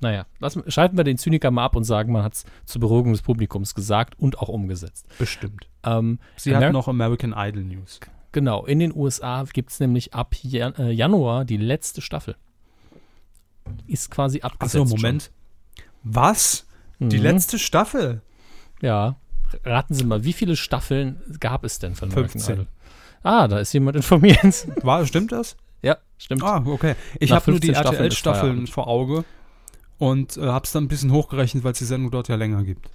naja, lassen, schalten wir den Zyniker mal ab und sagen, man hat es zur Beruhigung des Publikums gesagt und auch umgesetzt. Bestimmt. Ähm, Sie Amer- hat noch American Idol News. Genau, in den USA gibt es nämlich ab Jan äh, Januar die letzte Staffel. Ist quasi abgesetzt. Achso, Moment. Was? Schon. Die Mhm. letzte Staffel? Ja. Raten Sie mal, wie viele Staffeln gab es denn von American 15. Idol? Ah, da ist jemand informiert. War, stimmt das? ja, stimmt. Ah, okay. Ich habe nur die 15 Staffeln ist RTL-Staffeln vor Auge und äh, habe es dann ein bisschen hochgerechnet, weil es die Sendung dort ja länger gibt.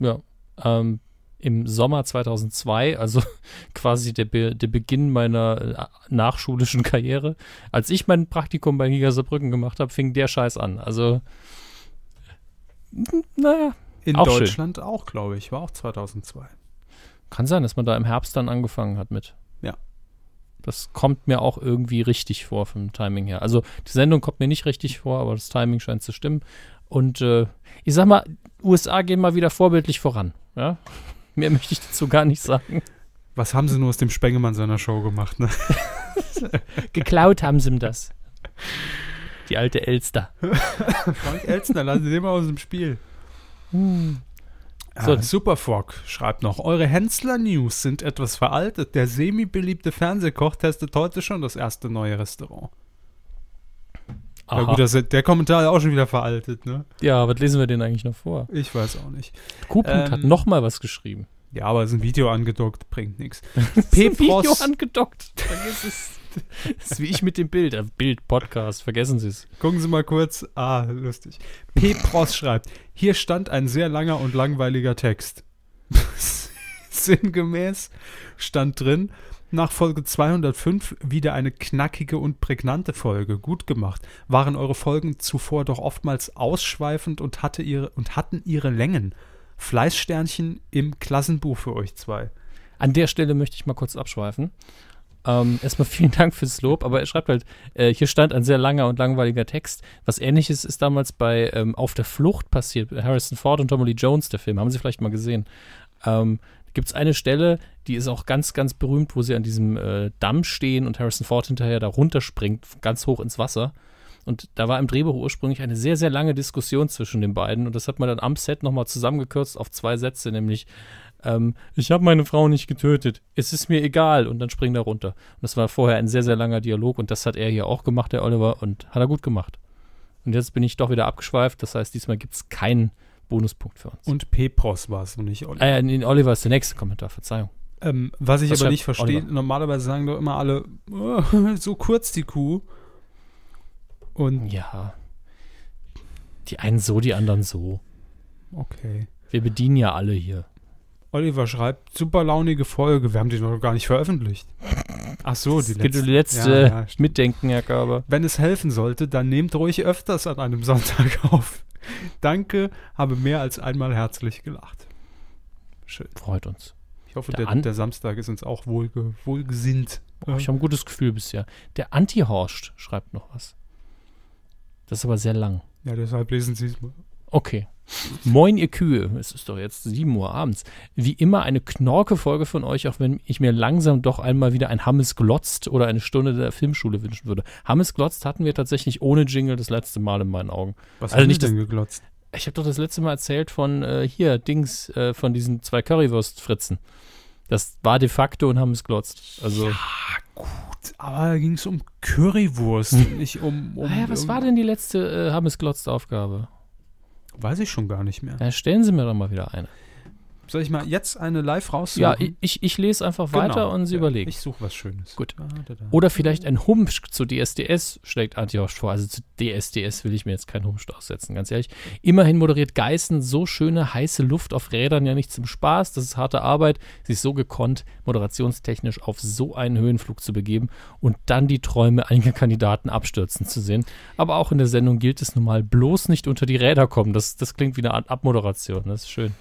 Ja. Ähm, Im Sommer 2002, also quasi der, Be der Beginn meiner äh, nachschulischen Karriere, als ich mein Praktikum bei Giga Saarbrücken gemacht habe, fing der Scheiß an. Also, n- naja, In Auch schön. Deutschland auch, glaube ich. War auch 2002. Kann sein, dass man da im Herbst dann angefangen hat mit. Ja. Das kommt mir auch irgendwie richtig vor vom Timing her. Also die Sendung kommt mir nicht richtig vor, aber das Timing scheint zu stimmen. Und äh, ich sag mal, USA gehen mal wieder vorbildlich voran. Ja? Mehr möchte ich dazu gar nicht sagen. Was haben sie nur aus dem Spengemann seiner Show gemacht, ne? Geklaut haben sie ihm das. Die alte Elster. Frank Elstner, lassen Sie den mal aus dem Spiel. So. Ah, Superfrog schreibt noch, eure Hensler-News sind etwas veraltet. Der semi-beliebte Fernsehkoch testet heute schon das erste neue Restaurant. Ja Aha. gut, das, der Kommentar ist auch schon wieder veraltet, ne? ja, was lesen wir denn eigentlich noch vor? Ich weiß auch nicht. Hat Ähm, noch mal was geschrieben. Ja, aber es ist ein Video angedockt, bringt nichts. Ein Video angedockt. Vergiss es. Das ist wie ich mit dem Bild. Äh, Bild-Podcast, vergessen Sie es. gucken Sie mal kurz. Ah, lustig. P. Pross schreibt, hier stand ein sehr langer und langweiliger Text. Sinngemäß stand drin, nach Folge 205 wieder eine knackige und prägnante Folge. Gut gemacht. Waren eure Folgen zuvor doch oftmals ausschweifend und, hatte ihre, und hatten ihre Längen. Fleißsternchen im Klassenbuch für euch zwei. An der Stelle möchte ich mal kurz abschweifen. Ähm, erstmal vielen Dank fürs Lob, aber er schreibt halt, äh, hier stand ein sehr langer und langweiliger Text. Was ähnliches ist damals bei ähm, Auf der Flucht passiert. Harrison Ford und Tommy Lee Jones, der Film, haben Sie vielleicht mal gesehen. Ähm, Gibt es eine Stelle, die ist auch ganz, ganz berühmt, wo sie an diesem äh, Damm stehen und Harrison Ford hinterher da runterspringt, ganz hoch ins Wasser. Und da war im Drehbuch ursprünglich eine sehr, sehr lange Diskussion zwischen den beiden. Und das hat man dann am Set nochmal zusammengekürzt auf zwei Sätze, nämlich ähm, ich habe meine Frau nicht getötet, es ist mir egal und dann springt er runter. Und das war vorher ein sehr, sehr langer Dialog und das hat er hier auch gemacht, der Oliver, und hat er gut gemacht. Und jetzt bin ich doch wieder abgeschweift, das heißt, diesmal gibt es keinen Bonuspunkt für uns. Und Pepros war es und nicht Oliver. Äh, Oliver ist der nächste Kommentar, Verzeihung. Ähm, was ich was aber nicht verstehe, normalerweise sagen doch immer alle, oh, so kurz die Kuh. Und ja. Die einen so, die anderen so. Okay. Wir bedienen ja alle hier. Oliver schreibt, super launige Folge. Wir haben die noch gar nicht veröffentlicht. Ach so, die letzte. Die letzte ja, ja, Mitdenken, Herr Körber. Wenn es helfen sollte, dann nehmt ruhig öfters an einem Sonntag auf. Danke, habe mehr als einmal herzlich gelacht. Schön. Freut uns. Ich hoffe, der, der, der Samstag ist uns auch wohlge, wohlgesinnt. Oh, ich habe ein gutes Gefühl bisher. Der Anti-Horst schreibt noch was. Das ist aber sehr lang. Ja, deshalb lesen Sie es mal. Okay. Moin, ihr Kühe. Es ist doch jetzt 7 Uhr abends. Wie immer eine Knorke-Folge von euch, auch wenn ich mir langsam doch einmal wieder ein Hammes glotzt oder eine Stunde der Filmschule wünschen würde. Hammes glotzt hatten wir tatsächlich ohne Jingle das letzte Mal in meinen Augen. Was also nicht denn geglotzt? Ich habe doch das letzte Mal erzählt von äh, hier, Dings, äh, von diesen zwei Currywurst-Fritzen. Das war de facto und haben es glotzt. Also. Ja, gut. Aber da ging es um Currywurst, hm. nicht um. um ah ja, was war denn die letzte äh, Hammes glotzt Aufgabe? Weiß ich schon gar nicht mehr. Ja, stellen Sie mir doch mal wieder eine. Soll ich mal jetzt eine live raussuchen? Ja, ich, ich lese einfach genau. weiter und Sie ja, überlegen. Ich suche was Schönes. Gut. Oder vielleicht ein Humsch zu DSDS schlägt Antioch vor. Also zu DSDS will ich mir jetzt keinen Humsch aussetzen, ganz ehrlich. Immerhin moderiert Geißen so schöne, heiße Luft auf Rädern ja nicht zum Spaß. Das ist harte Arbeit. Sie ist so gekonnt, moderationstechnisch auf so einen Höhenflug zu begeben und dann die Träume einiger Kandidaten abstürzen zu sehen. Aber auch in der Sendung gilt es nun mal bloß nicht unter die Räder kommen. Das, das klingt wie eine Art Abmoderation. Das ist schön.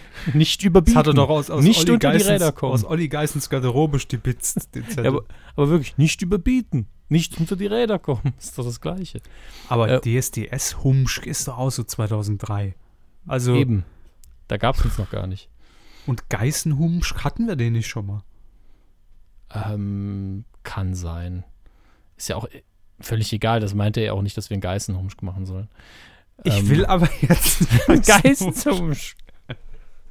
nicht überbieten. Das hat er doch aus, aus, nicht Olli, unter Geissens, die Räder kommen. aus Olli Geissens Garderobe stibitzt. ja, aber, aber, wirklich, nicht überbieten. Nicht unter die Räder kommen. ist doch das Gleiche. Aber äh, DSDS-Humsch ist doch auch so 2003. Also. Eben. Da gab es uns noch gar nicht. Und Geißenhumsch hatten wir den nicht schon mal? Ähm, kann sein. Ist ja auch völlig egal. Das meinte er auch nicht, dass wir einen Geißenhumsch machen sollen. Ich ähm, will aber jetzt Geißenhumsch.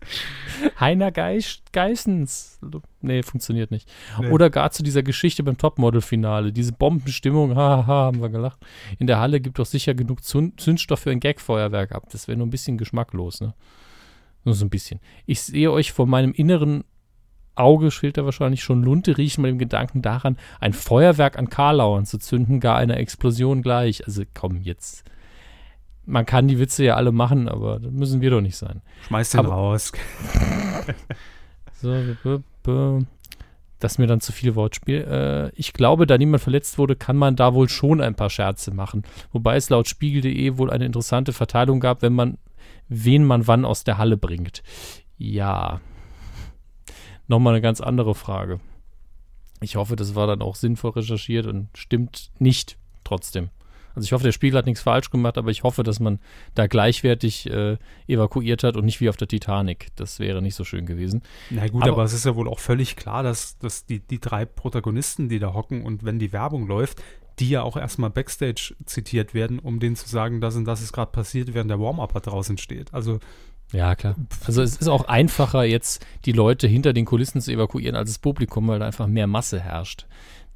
Heiner Geis Geissens. Nee, funktioniert nicht. Nee. Oder gar zu dieser Geschichte beim Topmodel-Finale. Diese Bombenstimmung, haha, haben wir gelacht. In der Halle gibt doch sicher genug Zündstoff für ein Gagfeuerwerk ab. Das wäre nur ein bisschen geschmacklos, ne? Nur so ein bisschen. Ich sehe euch vor meinem inneren Auge, schillt er wahrscheinlich schon Lunte riechen mit dem Gedanken daran, ein Feuerwerk an Karlauern zu zünden, gar einer Explosion gleich. Also komm, jetzt man kann die Witze ja alle machen, aber das müssen wir doch nicht sein. Schmeiß den aber, raus. so, das ist mir dann zu viel Wortspiel. Äh, ich glaube, da niemand verletzt wurde, kann man da wohl schon ein paar Scherze machen. Wobei es laut Spiegel.de wohl eine interessante Verteilung gab, wenn man, wen man wann aus der Halle bringt. Ja. Nochmal eine ganz andere Frage. Ich hoffe, das war dann auch sinnvoll recherchiert und stimmt nicht trotzdem. Also ich hoffe, der Spiegel hat nichts falsch gemacht, aber ich hoffe, dass man da gleichwertig äh, evakuiert hat und nicht wie auf der Titanic. Das wäre nicht so schön gewesen. Na gut, aber, aber es ist ja wohl auch völlig klar, dass, dass die, die drei Protagonisten, die da hocken und wenn die Werbung läuft, die ja auch erstmal Backstage zitiert werden, um denen zu sagen, das und das ist gerade passiert, während der Warm-Up draußen steht. Also ja, klar. Also es ist auch einfacher, jetzt die Leute hinter den Kulissen zu evakuieren, als das Publikum, weil da einfach mehr Masse herrscht.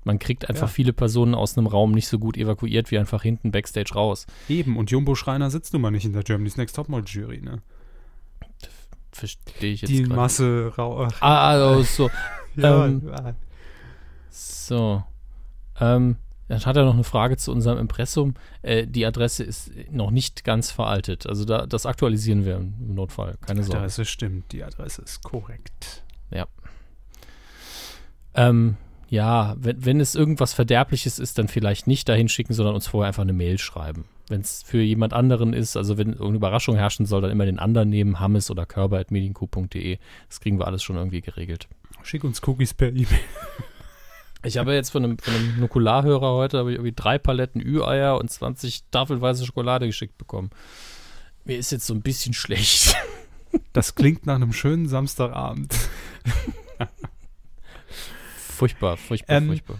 Man kriegt einfach ja. viele Personen aus einem Raum nicht so gut evakuiert wie einfach hinten Backstage raus. Eben, und Jumbo Schreiner sitzt nun mal nicht in der Germany's Next Topmodel Jury, ne? Verstehe ich jetzt Die grad. Masse rau. Ah, also so. ja, ähm, so. Ähm, dann hat er noch eine Frage zu unserem Impressum. Äh, die Adresse ist noch nicht ganz veraltet. Also da, das aktualisieren wir im Notfall. Keine Sorge. Die Adresse stimmt. Die Adresse ist korrekt. Ja. Ähm, ja, wenn, wenn es irgendwas Verderbliches ist, dann vielleicht nicht dahin schicken, sondern uns vorher einfach eine Mail schreiben. Wenn es für jemand anderen ist, also wenn irgendeine Überraschung herrschen soll, dann immer den anderen nehmen, Hammes oder körper.medienku.de. Das kriegen wir alles schon irgendwie geregelt. Schick uns Cookies per E-Mail. Ich habe jetzt von einem, von einem Nukularhörer heute habe ich irgendwie drei Paletten Ü-Eier und 20 tafelweise Schokolade geschickt bekommen. Mir ist jetzt so ein bisschen schlecht. Das klingt nach einem schönen Samstagabend. Furchtbar, furchtbar, Ähm, furchtbar.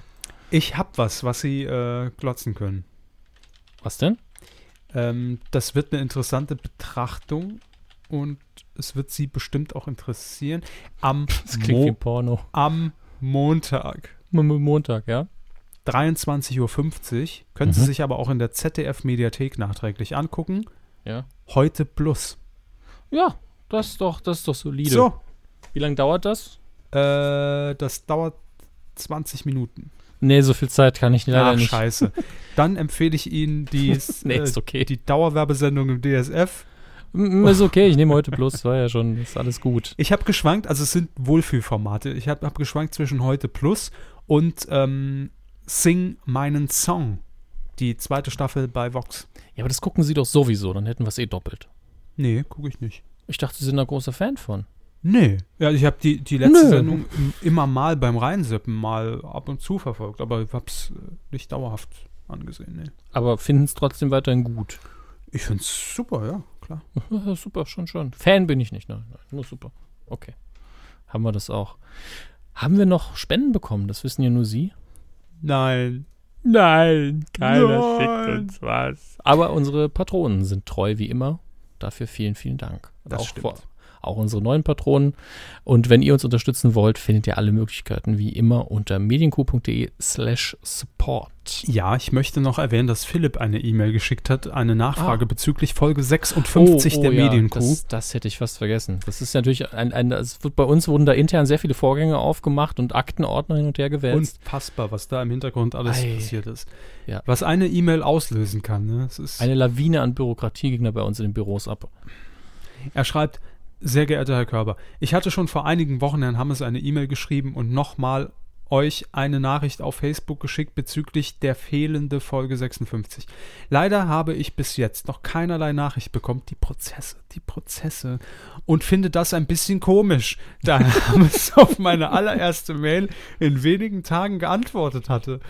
Ich hab was, was Sie äh, glotzen können. Was denn? Ähm, das wird eine interessante Betrachtung und es wird Sie bestimmt auch interessieren. Am, Das klingt wie Mo Porno. am Montag, M Montag, ja? 23.50 Uhr, können Sie Mhm. sich aber auch in der ZDF-Mediathek nachträglich angucken. Ja. Heute Plus. Ja, das ist doch, das ist doch solide. So, Wie lange dauert das? äh, das dauert 20 Minuten. Nee, so viel Zeit kann ich leider Ach, nicht. scheiße. Dann empfehle ich Ihnen die, Nee, äh, ist okay. die Dauerwerbesendung im DSF. Ist okay, ich nehme heute Plus, war ja schon, ist alles gut. Ich habe geschwankt, also es sind Wohlfühlformate. Ich habe hab geschwankt zwischen heute Plus und ähm, Sing meinen Song. Die zweite Staffel bei Vox. Ja, aber das gucken Sie doch sowieso, dann hätten wir es eh doppelt. Nee, gucke ich nicht. Ich dachte, Sie sind ein großer Fan von. Nee. Ja, ich habe die, die letzte Nö. Sendung im- immer mal beim Reinsippen mal ab und zu verfolgt, aber ich habe es nicht dauerhaft angesehen. Nee. Aber finden es trotzdem weiterhin gut. Ich finde es super, ja, klar. Super, schon, schon. Fan bin ich nicht, nein, nein, nur super. Okay. Haben wir das auch. Haben wir noch Spenden bekommen? Das wissen ja nur Sie. Nein. Nein, keiner schickt uns was. Aber unsere Patronen sind treu wie immer. Dafür vielen, vielen Dank. Das auch, stimmt. vor- auch unsere neuen Patronen. Und wenn ihr uns unterstützen wollt, findet ihr alle Möglichkeiten wie immer unter medienku.de slash support. Ja, ich möchte noch erwähnen, dass Philipp eine E-Mail geschickt hat, eine Nachfrage Ah. bezüglich Folge 56 der Medienkuh. Oh, Das, das hätte ich fast vergessen. Das ist natürlich ein, ein es wird, bei uns wurden da intern sehr viele Vorgänge aufgemacht und Aktenordner hin und her gewälzt. Unfassbar, was da im Hintergrund alles Ei. passiert ist. Ja. Was eine E-Mail auslösen kann. Ne? Eine Lawine an Bürokratie ging da bei uns in den Büros ab. er schreibt, sehr geehrter Herr Körber, ich hatte schon vor einigen Wochen Herrn Hammes eine E-Mail geschrieben und nochmal euch eine Nachricht auf Facebook geschickt bezüglich der fehlende Folge 56. Leider habe ich bis jetzt noch keinerlei Nachricht bekommen. Die Prozesse, die Prozesse. Und finde das ein bisschen komisch, da Herr Hammes auf meine allererste Mail in wenigen Tagen geantwortet hatte.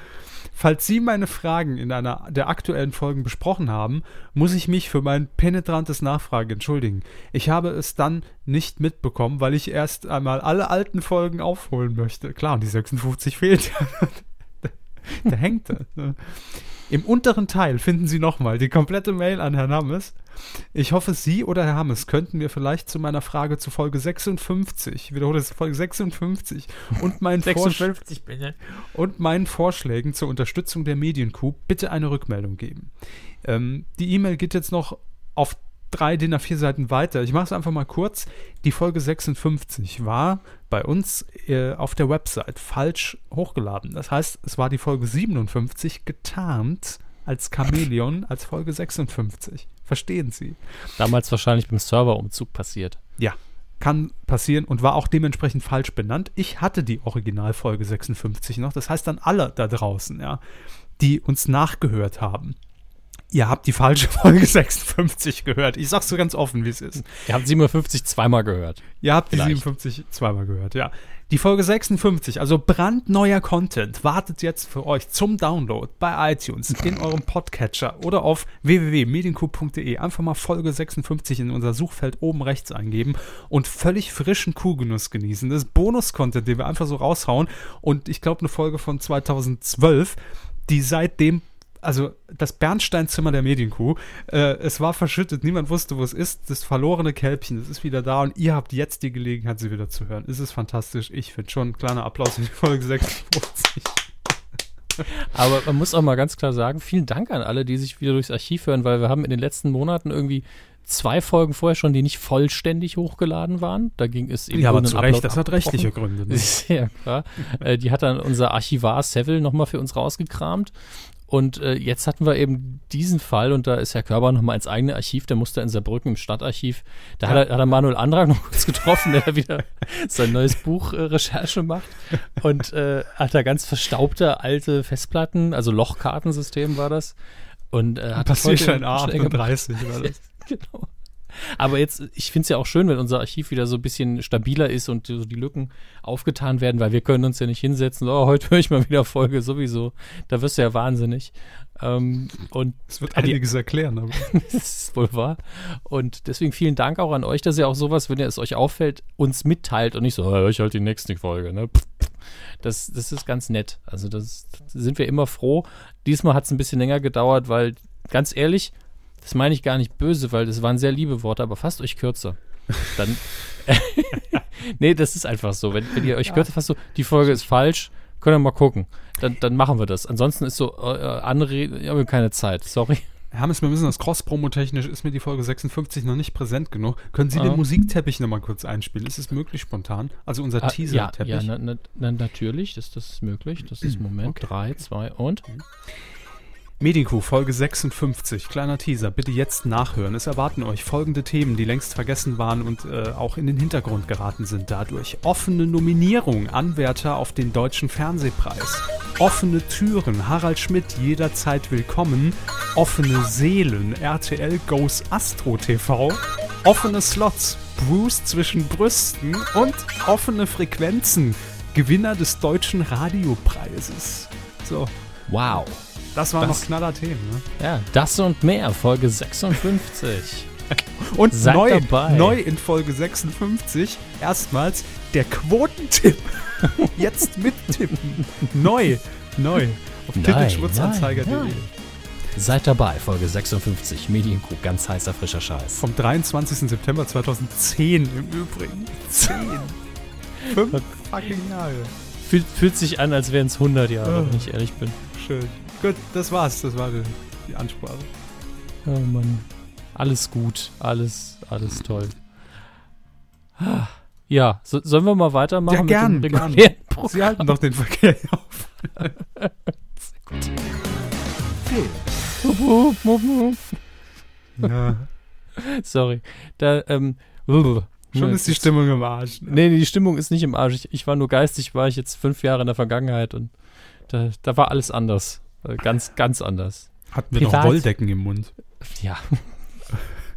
Falls Sie meine Fragen in einer der aktuellen Folgen besprochen haben, muss ich mich für mein penetrantes Nachfragen entschuldigen. Ich habe es dann nicht mitbekommen, weil ich erst einmal alle alten Folgen aufholen möchte. Klar, und die 56 fehlt da hängt er. Im unteren Teil finden Sie nochmal die komplette Mail an Herrn Hammes. Ich hoffe, Sie oder Herr Hammes könnten mir vielleicht zu meiner Frage zu Folge 56, ich wiederhole es, Folge 56 und meinen Vorschlag bitte. und meinen Vorschlägen zur Unterstützung der Medienkuh bitte eine Rückmeldung geben. Ähm, die E-Mail geht jetzt noch auf drei DIN A4 Seiten weiter. Ich mache es einfach mal kurz. Die Folge 56 war bei uns äh, auf der Website falsch hochgeladen. Das heißt, es war die Folge 57 getarnt als Chamäleon als Folge 56. Verstehen Sie? Damals wahrscheinlich beim Serverumzug passiert. Ja, kann passieren und war auch dementsprechend falsch benannt. Ich hatte die Originalfolge 56 noch. Das heißt dann alle da draußen, ja, die uns nachgehört haben. Ihr habt die falsche Folge 56 gehört. Ich sag's so ganz offen, wie es ist. Ihr habt 57 zweimal gehört. Ihr habt die Vielleicht. 57 zweimal gehört, ja. Die Folge 56, also brandneuer Content, wartet jetzt für euch zum Download bei iTunes, in eurem Podcatcher oder auf www.medienkuh.de. Einfach mal Folge 56 in unser Suchfeld oben rechts eingeben und völlig frischen Kuhgenuss genießen. Das ist Bonus-Content, den wir einfach so raushauen. Und ich glaube, eine Folge von 2012, die seitdem also das Bernsteinzimmer der Medienkuh. Äh, es war verschüttet, niemand wusste, wo es ist. Das verlorene Kälbchen, es ist wieder da und ihr habt jetzt die Gelegenheit, sie wieder zu hören. Es ist fantastisch. Ich finde schon. Kleiner Applaus für die Folge 56. Aber man muss auch mal ganz klar sagen, vielen Dank an alle, die sich wieder durchs Archiv hören, weil wir haben in den letzten Monaten irgendwie zwei Folgen vorher schon, die nicht vollständig hochgeladen waren. Da ging es eben Ja, aber zu Recht, das hat rechtliche Gründe. Ne? Ja klar. äh, die hat dann unser Archivar Seville nochmal für uns rausgekramt. Und äh, jetzt hatten wir eben diesen Fall und da ist Herr Körber nochmal ins eigene Archiv, der musste in Saarbrücken im Stadtarchiv. Da hat, er, hat er Manuel Antrag noch kurz getroffen, der da wieder sein neues Buch äh, Recherche macht. Und äh, hat da ganz verstaubte alte Festplatten, also Lochkartensystem war das. Und äh, hat Passierschein A38 war das. genau. Aber jetzt, ich finde es ja auch schön, wenn unser Archiv wieder so ein bisschen stabiler ist und so die Lücken aufgetan werden, weil wir können uns ja nicht hinsetzen, oh, heute höre ich mal wieder Folge, sowieso. Da wirst du ja wahnsinnig. Ähm, und das wird einiges erklären, aber. das ist wohl wahr. Und deswegen vielen Dank auch an euch, dass ihr auch sowas, wenn ihr es euch auffällt, uns mitteilt und nicht so, oh, ich halt die nächste Folge, ne? Das, das ist ganz nett. Also das sind wir immer froh. Diesmal hat es ein bisschen länger gedauert, weil ganz ehrlich, das meine ich gar nicht böse, weil das waren sehr liebe Worte, aber fasst euch kürzer. Dann. nee, das ist einfach so. Wenn, wenn ihr euch ja. kürzer fasst, so, die Folge ist falsch, könnt ihr mal gucken. Dann, dann machen wir das. Ansonsten ist so, äh, Anreden, ich habe keine Zeit, sorry. Hermes, wir müssen das Cross-Promo-technisch, ist mir die Folge 56 noch nicht präsent genug. Können Sie ah. den Musikteppich nochmal kurz einspielen? Ist es möglich spontan? Also unser ah, Teaser-Teppich. Ja, ja na, na, natürlich, das, das ist möglich. Das ist Moment. 3, 2 und. Medico Folge 56, kleiner Teaser, bitte jetzt nachhören. Es erwarten euch folgende Themen, die längst vergessen waren und äh, auch in den Hintergrund geraten sind dadurch. Offene Nominierung, Anwärter auf den Deutschen Fernsehpreis. Offene Türen, Harald Schmidt jederzeit willkommen. Offene Seelen, RTL Goes Astro TV. Offene Slots, Bruce zwischen Brüsten und offene Frequenzen, Gewinner des Deutschen Radiopreises. So. Wow. Das waren das, noch knaller Themen, ne? Ja, das und mehr, Folge 56. und Seid neu, dabei. neu in Folge 56 erstmals der Quotentipp. Jetzt mittippen. neu, neu. Auf Titelschmutzanzeiger.de. Seid dabei, Folge 56, Medienkuh, ganz heißer, frischer Scheiß. Vom 23. September 2010 im Übrigen. 10. Fünf fucking Jahre. Fühlt, fühlt sich an, als wären es 100 Jahre, oh. wenn ich ehrlich bin. Schön. Gut, das war's. Das war die, Ansprache. Oh Mann. Alles gut. Alles, alles toll. Ja, so, sollen wir mal weitermachen? Ja, gern, mit dem gern. Sie halten doch den Verkehr auf. ja. Sorry. Da, ähm, Schon ist die Stimmung im Arsch. Ne? Nee, die Stimmung ist nicht im Arsch. Ich, ich, war nur geistig, war ich jetzt fünf Jahre in der Vergangenheit und da, da war alles anders. Ganz, ganz anders. Hatten wir Privat. noch Wolldecken im Mund. Ja.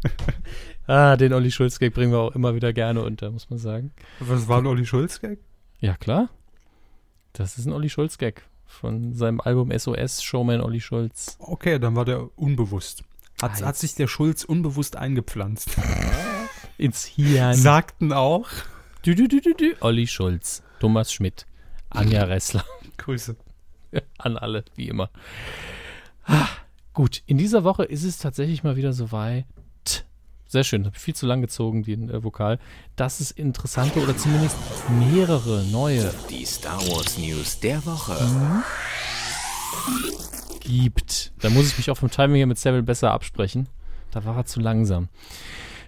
ah, den Olli Schulz-Gag bringen wir auch immer wieder gerne unter, muss man sagen. Was war ein Olli Schulz-Gag? Ja, klar. Das ist ein Olli Schulz-Gag von seinem Album SOS, Showman Olli Schulz. Okay, dann war der unbewusst. Hat, hat sich der Schulz unbewusst eingepflanzt. Ins Hirn. Sagten auch. Du, du, du, du, du. Olli Schulz, Thomas Schmidt, Anja Ressler. Grüße. an alle, wie immer. Ah, gut, in dieser Woche ist es tatsächlich mal wieder so weit. Sehr schön, habe viel zu lang gezogen, den äh, Vokal. Dass es interessante oder zumindest mehrere neue. Die Star Wars News der Woche. Mhm. Gibt. Da muss ich mich auch vom Timing hier mit Seville besser absprechen. Da war er zu langsam.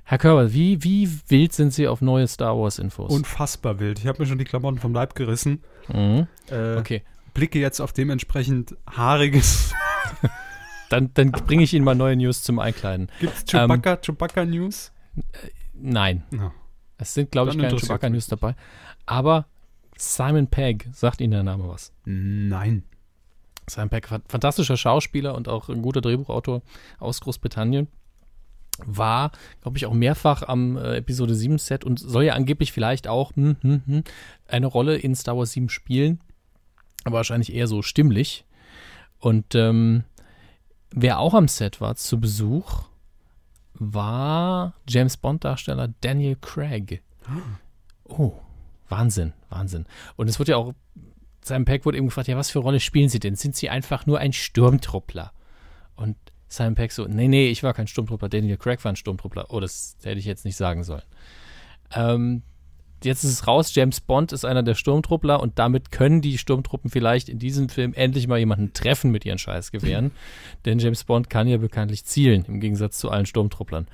Herr Körber, wie, wie wild sind Sie auf neue Star Wars-Infos? Unfassbar wild. Ich habe mir schon die Klamotten vom Leib gerissen. Mhm. Äh, okay blicke jetzt auf dementsprechend haariges. dann dann bringe ich Ihnen mal neue News zum Einkleiden. Gibt es Chewbacca, ähm, Chewbacca News? Äh, nein. No. Es sind, glaube ich, keine Chewbacca News dabei. Aber Simon Pegg, sagt Ihnen der Name was? Nein. Simon Pegg, fantastischer Schauspieler und auch ein guter Drehbuchautor aus Großbritannien. War, glaube ich, auch mehrfach am äh, Episode 7 Set und soll ja angeblich vielleicht auch hm, hm, hm, eine Rolle in Star Wars 7 spielen aber wahrscheinlich eher so stimmlich. Und ähm, wer auch am Set war zu Besuch, war James Bond-Darsteller Daniel Craig. Oh, Wahnsinn, Wahnsinn. Und es wurde ja auch, Simon Peck wurde eben gefragt, ja, was für Rolle spielen Sie denn? Sind Sie einfach nur ein Sturmtruppler? Und Simon Peck so, nee, nee, ich war kein Sturmtruppler, Daniel Craig war ein Sturmtruppler. Oh, das hätte ich jetzt nicht sagen sollen. Ähm, jetzt ist es raus, James Bond ist einer der Sturmtruppler und damit können die Sturmtruppen vielleicht in diesem Film endlich mal jemanden treffen mit ihren Scheißgewehren. Denn James Bond kann ja bekanntlich zielen, im Gegensatz zu allen Sturmtrupplern.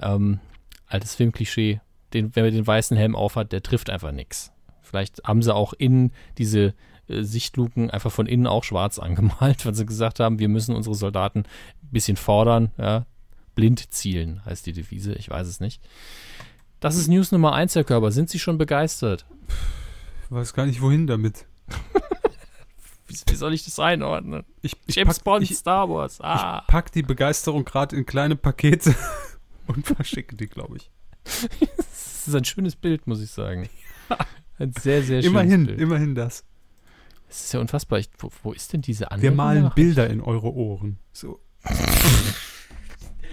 Ähm, altes Filmklischee, den, wer den weißen Helm aufhat, der trifft einfach nichts. Vielleicht haben sie auch in diese äh, Sichtluken einfach von innen auch schwarz angemalt, weil sie gesagt haben, wir müssen unsere Soldaten ein bisschen fordern, ja. Blind zielen heißt die Devise, ich weiß es nicht. Das ist News Nummer 1, Herr Körber. Sind Sie schon begeistert? Ich weiß gar nicht, wohin damit. Wie, soll ich das einordnen? Ich, ich James pack, Bond, ich, Star Wars. Ah. ich pack die Begeisterung gerade in kleine Pakete und verschicke die, glaube ich. Das ist ein schönes Bild, muss ich sagen. Ein sehr, sehr schönes Immerhin, Bild. immerhin das. Es ist ja unfassbar. Ich, wo, wo ist denn diese andere Wir malen? Bilder in eure Ohren. So.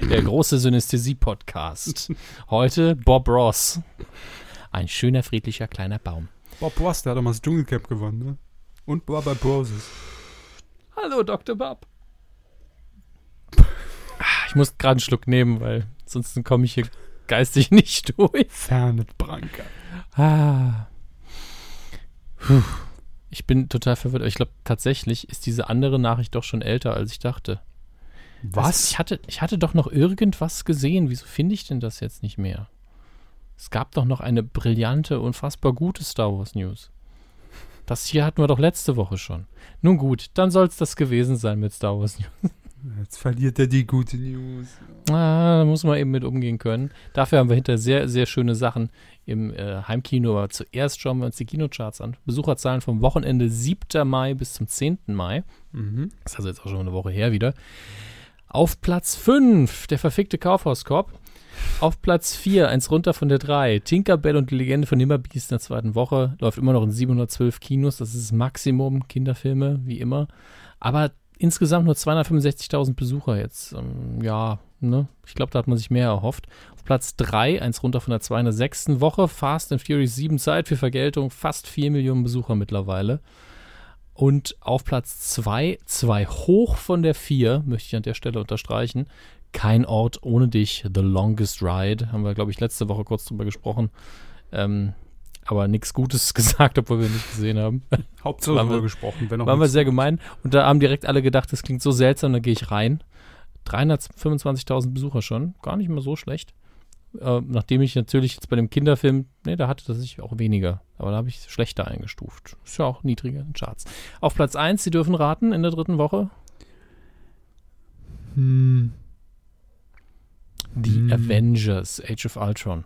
Der große Synästhesie-Podcast. Heute Bob Ross. Ein schöner, friedlicher kleiner Baum. Bob Ross, der hat doch mal das Dschungelcamp gewonnen, ne? Und Barbara Broses. Hallo, Dr. Bob. Ich muss gerade einen Schluck nehmen, weil sonst komme ich hier geistig nicht durch. Fernet Branca. Ah. Puh. Ich bin total verwirrt. aber Ich glaube, tatsächlich ist diese andere Nachricht doch schon älter, als ich dachte. Also, ich, hatte, ich hatte doch noch irgendwas gesehen. Wieso finde ich denn das jetzt nicht mehr? Es gab doch noch eine brillante, unfassbar gute Star Wars News. Das hier hatten wir doch letzte Woche schon. Nun gut, dann soll es das gewesen sein mit Star Wars News. Jetzt verliert er die gute News. Ah, da muss man eben mit umgehen können. Dafür haben wir hinter sehr, sehr schöne Sachen im äh, Heimkino. Aber zuerst schauen wir uns die Kinocharts an. Besucherzahlen vom Wochenende 7. Mai bis zum 10. Mai. Mhm. Das ist also jetzt auch schon eine Woche her wieder. Auf Platz 5 der verfickte Kaufhauskorb. Auf Platz 4, eins runter von der 3, Tinkerbell und die Legende von Nimmerbeast in der zweiten Woche. Läuft immer noch in 712 Kinos. Das ist das Maximum Kinderfilme, wie immer. Aber insgesamt nur 265.000 Besucher jetzt. Ähm, ja, ne? Ich glaube, da hat man sich mehr erhofft. Auf Platz 3, eins runter von der 2 in der sechsten Woche. Fast and Furious 7 Zeit für Vergeltung. Fast 4 Millionen Besucher mittlerweile. Und auf Platz 2, zwei hoch von der 4, möchte ich an der Stelle unterstreichen. Kein Ort ohne dich, The Longest Ride. Haben wir, glaube ich, letzte Woche kurz drüber gesprochen. Ähm, aber nichts Gutes gesagt, obwohl wir nicht gesehen haben. Hauptsache Waren wir- gesprochen. Wenn Waren wir sehr gemein. Und da haben direkt alle gedacht, das klingt so seltsam, da gehe ich rein. 325.000 Besucher schon. Gar nicht mal so schlecht. Äh, nachdem ich natürlich jetzt bei dem Kinderfilm, ne, da hatte das sich auch weniger. Aber da habe ich schlechter eingestuft. Ist ja auch niedriger in den Charts. Auf Platz 1, Sie dürfen raten, in der dritten Woche. Hm. The Hm. Avengers, Age of Ultron.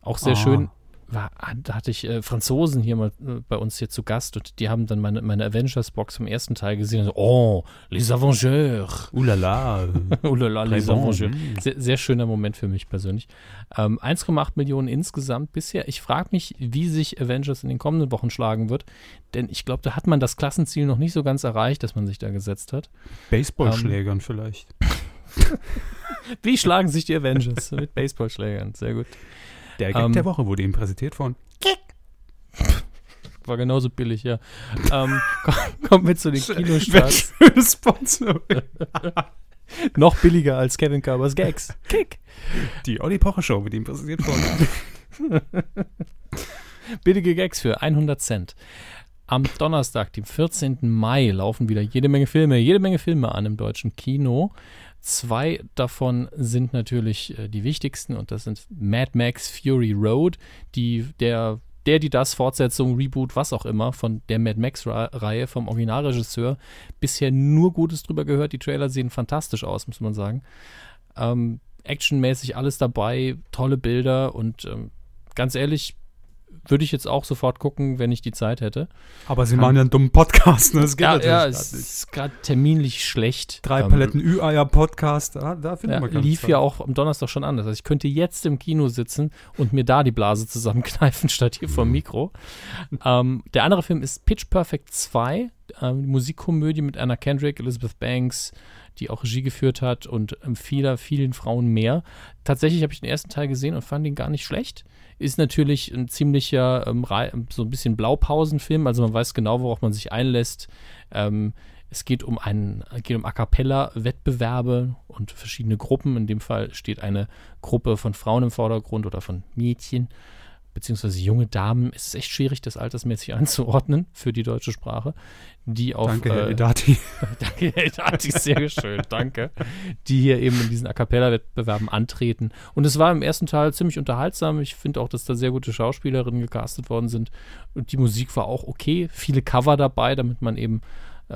Auch sehr Ah. schön. War, da hatte ich äh, Franzosen hier mal äh, bei uns hier zu Gast und die haben dann meine, meine Avengers-Box vom ersten Teil gesehen und so, oh, les Avengers. Ulala. oh la la, les. Avengers. Sehr, sehr schöner Moment für mich persönlich. Ähm, 1,8 Millionen insgesamt bisher. Ich frage mich, wie sich Avengers in den kommenden Wochen schlagen wird, denn ich glaube, da hat man das Klassenziel noch nicht so ganz erreicht, das man sich da gesetzt hat. Baseballschlägern vielleicht. Wie schlagen sich die Avengers mit Baseballschlägern? Sehr gut. Der Gag Ähm, der Woche wurde Ihnen präsentiert von War genauso billig, ja. ähm, komm- kommen wir zu den Kinostarts. Schöne Sponsor. Noch billiger als Kevin Körbers Gags. Kick. Die Olli Pocher Show wird Ihnen präsentiert von Billige Gags für 100 Cent. Am Donnerstag, dem 14. Mai, laufen wieder jede Menge Filme, jede Menge Filme an im deutschen Kino. Zwei davon sind natürlich äh, die wichtigsten und das sind Mad Max Fury Road, die der der, die das, Fortsetzung, Reboot, was auch immer, von der Mad Max-Reihe vom Originalregisseur, bisher nur Gutes drüber gehört. Die Trailer sehen fantastisch aus, muss man sagen. Ähm, actionmäßig alles dabei, tolle Bilder und ähm, ganz ehrlich, würde ich jetzt auch sofort gucken, wenn ich die Zeit hätte. Aber Sie machen ja einen dummen Podcast, ne? Das geht Ja, natürlich ja es ist gerade terminlich schlecht. Drei Ähm, Paletten Ü-Eier-Podcast, da, da findet ja, man keine lief Zeit. ja auch am Donnerstag schon anders. Also ich könnte jetzt im Kino sitzen und mir da die Blase zusammenkneifen, statt hier vor dem Mikro. ähm, der andere Film ist Pitch Perfect 2, ähm, Musikkomödie mit Anna Kendrick, Elizabeth Banks, die auch Regie geführt hat und vieler, vielen Frauen mehr. Tatsächlich habe ich den ersten Teil gesehen und fand ihn gar nicht schlecht. Ist natürlich ein ziemlicher, ähm, so ein bisschen Blaupausenfilm, also man weiß genau, worauf man sich einlässt. Ähm, es geht um einen, geht um A cappella-Wettbewerbe und verschiedene Gruppen. In dem Fall steht eine Gruppe von Frauen im Vordergrund oder von Mädchen. Beziehungsweise junge Damen, es ist echt schwierig, das altersmäßig einzuordnen für die deutsche Sprache, die auf. Danke, Herr äh, Edati. Danke, Herr Edati, sehr schön, danke. Die hier eben in diesen A Cappella-Wettbewerben antreten. Und es war im ersten Teil ziemlich unterhaltsam. Ich finde auch, dass da sehr gute Schauspielerinnen gecastet worden sind. Und die Musik war auch okay. Viele Cover dabei, damit man eben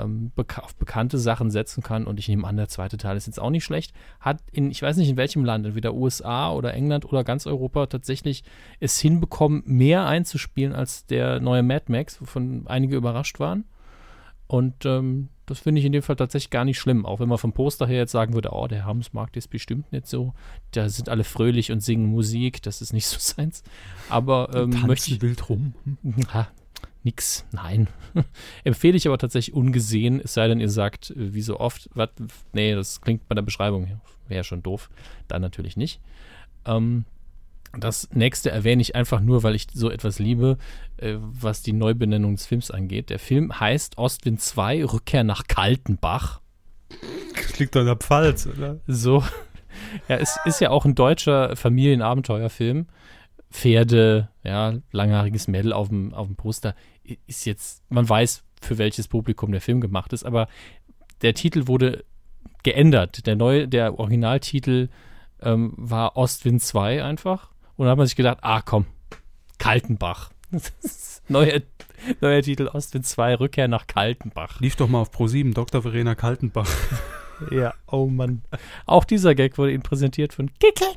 ähm, beka auf bekannte Sachen setzen kann. Und ich nehme an, der zweite Teil ist jetzt auch nicht schlecht. Hat in, ich weiß nicht in welchem Land, entweder USA oder England oder ganz Europa tatsächlich es hinbekommen, mehr einzuspielen als der neue Mad Max, wovon einige überrascht waren. Und ähm, das finde ich in dem Fall tatsächlich gar nicht schlimm. Auch wenn man vom Poster her jetzt sagen würde, oh, der Hamsmarkt ist bestimmt nicht so. Da sind alle fröhlich und singen Musik. Das ist nicht so seins. Aber ähm, möchte ich. wild rum. Ha, nix, nein. Empfehle ich aber tatsächlich ungesehen, es sei denn, ihr sagt, wie so oft, wat, nee, das klingt bei der Beschreibung, wäre schon doof. Dann natürlich nicht. Ähm, das nächste erwähne ich einfach nur, weil ich so etwas liebe, äh, was die Neubenennung des Films angeht. Der Film heißt Ostwind 2, Rückkehr nach Kaltenbach. Das liegt doch in der Pfalz, oder? So. Ja, es ist ja auch ein deutscher Familienabenteuerfilm. Pferde, ja, langhaariges Mädel auf dem, auf dem Poster. Ist jetzt, man weiß, für welches Publikum der Film gemacht ist, aber der Titel wurde geändert. Der neue, der Originaltitel ähm, war Ostwind 2 einfach. Und da hat man sich gedacht, ah komm, Kaltenbach. neuer, neuer Titel Ostwind 2, Rückkehr nach Kaltenbach. Lief doch mal auf Pro7, Dr. Verena Kaltenbach. Ja, oh Mann. Auch dieser Gag wurde Ihnen präsentiert von Kickel.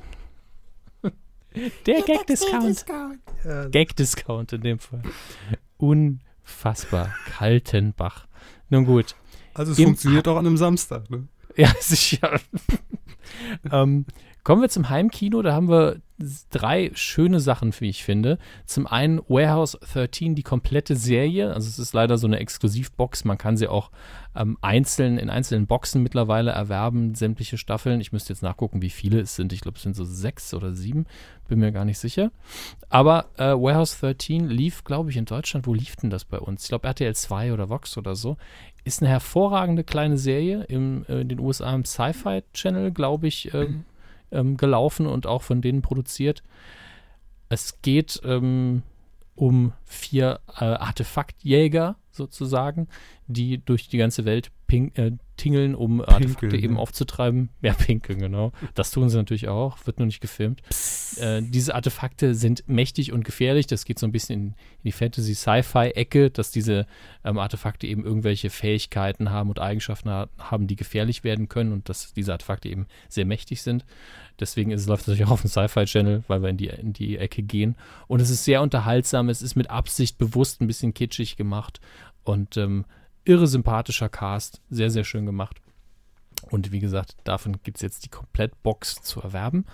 Der Gag-Discount. Gag-Discount in dem Fall. Unfassbar. Kaltenbach. Nun gut. Also es Im- funktioniert auch an einem Samstag, ne? Ja, sicher. ähm, kommen wir zum Heimkino. Da haben wir drei schöne Sachen, wie ich finde. Zum einen Warehouse 13, die komplette Serie. Also es ist leider so eine Exklusivbox. Man kann sie auch ähm, einzeln in einzelnen Boxen mittlerweile erwerben, sämtliche Staffeln. Ich müsste jetzt nachgucken, wie viele es sind. Ich glaube, es sind so sechs oder sieben. Bin mir gar nicht sicher. Aber äh, Warehouse 13 lief, glaube ich, in Deutschland. Wo lief denn das bei uns? Ich glaube, RTL 2 oder Vox oder so. Ist eine hervorragende kleine Serie im, äh, in den USA im Sci-Fi Channel, glaube ich, ähm, ähm, gelaufen und auch von denen produziert. Es geht ähm, um vier äh, Artefaktjäger sozusagen, die durch die ganze Welt ping, äh, tingeln, um Artefakte Pinkeln, eben ja. aufzutreiben. Ja, pinkeln, genau. Das tun sie natürlich auch, wird nur nicht gefilmt. Äh, diese Artefakte sind mächtig und gefährlich. Das geht so ein bisschen in, in die Fantasy-Sci-Fi-Ecke, dass diese ähm, Artefakte eben irgendwelche Fähigkeiten haben und Eigenschaften ha haben, die gefährlich werden können und dass diese Artefakte eben sehr mächtig sind. Deswegen ist, läuft es natürlich auch auf dem Sci-Fi-Channel, weil wir in die, in die Ecke gehen. Und es ist sehr unterhaltsam. Es ist mit Absicht bewusst ein bisschen kitschig gemacht und ähm, irre sympathischer Cast. Sehr, sehr schön gemacht. Und wie gesagt, davon gibt es jetzt die Komplettbox zu erwerben.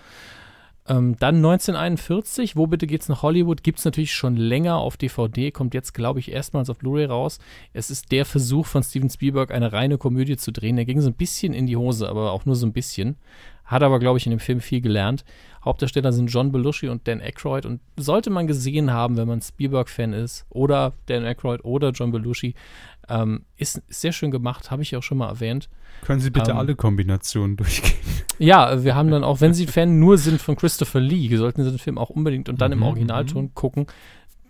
Ähm, dann 1941, wo bitte geht's nach Hollywood? Gibt es natürlich schon länger auf DVD, kommt jetzt, glaube ich, erstmals auf Blu-ray raus. Es ist der Versuch von Steven Spielberg, eine reine Komödie zu drehen. Der ging so ein bisschen in die Hose, aber auch nur so ein bisschen. Hat aber, glaube ich, in dem Film viel gelernt. Hauptdarsteller sind John Belushi und Dan Aykroyd. Und sollte man gesehen haben, wenn man Spielberg-Fan ist, oder Dan Aykroyd oder John Belushi, ähm, ist sehr schön gemacht, habe ich ja auch schon mal erwähnt. Können Sie bitte Ähm, alle Kombinationen durchgehen? Ja, wir haben dann auch, wenn Sie Fan nur sind von Christopher Lee, sollten Sie den Film auch unbedingt und dann im Mhm, Originalton gucken,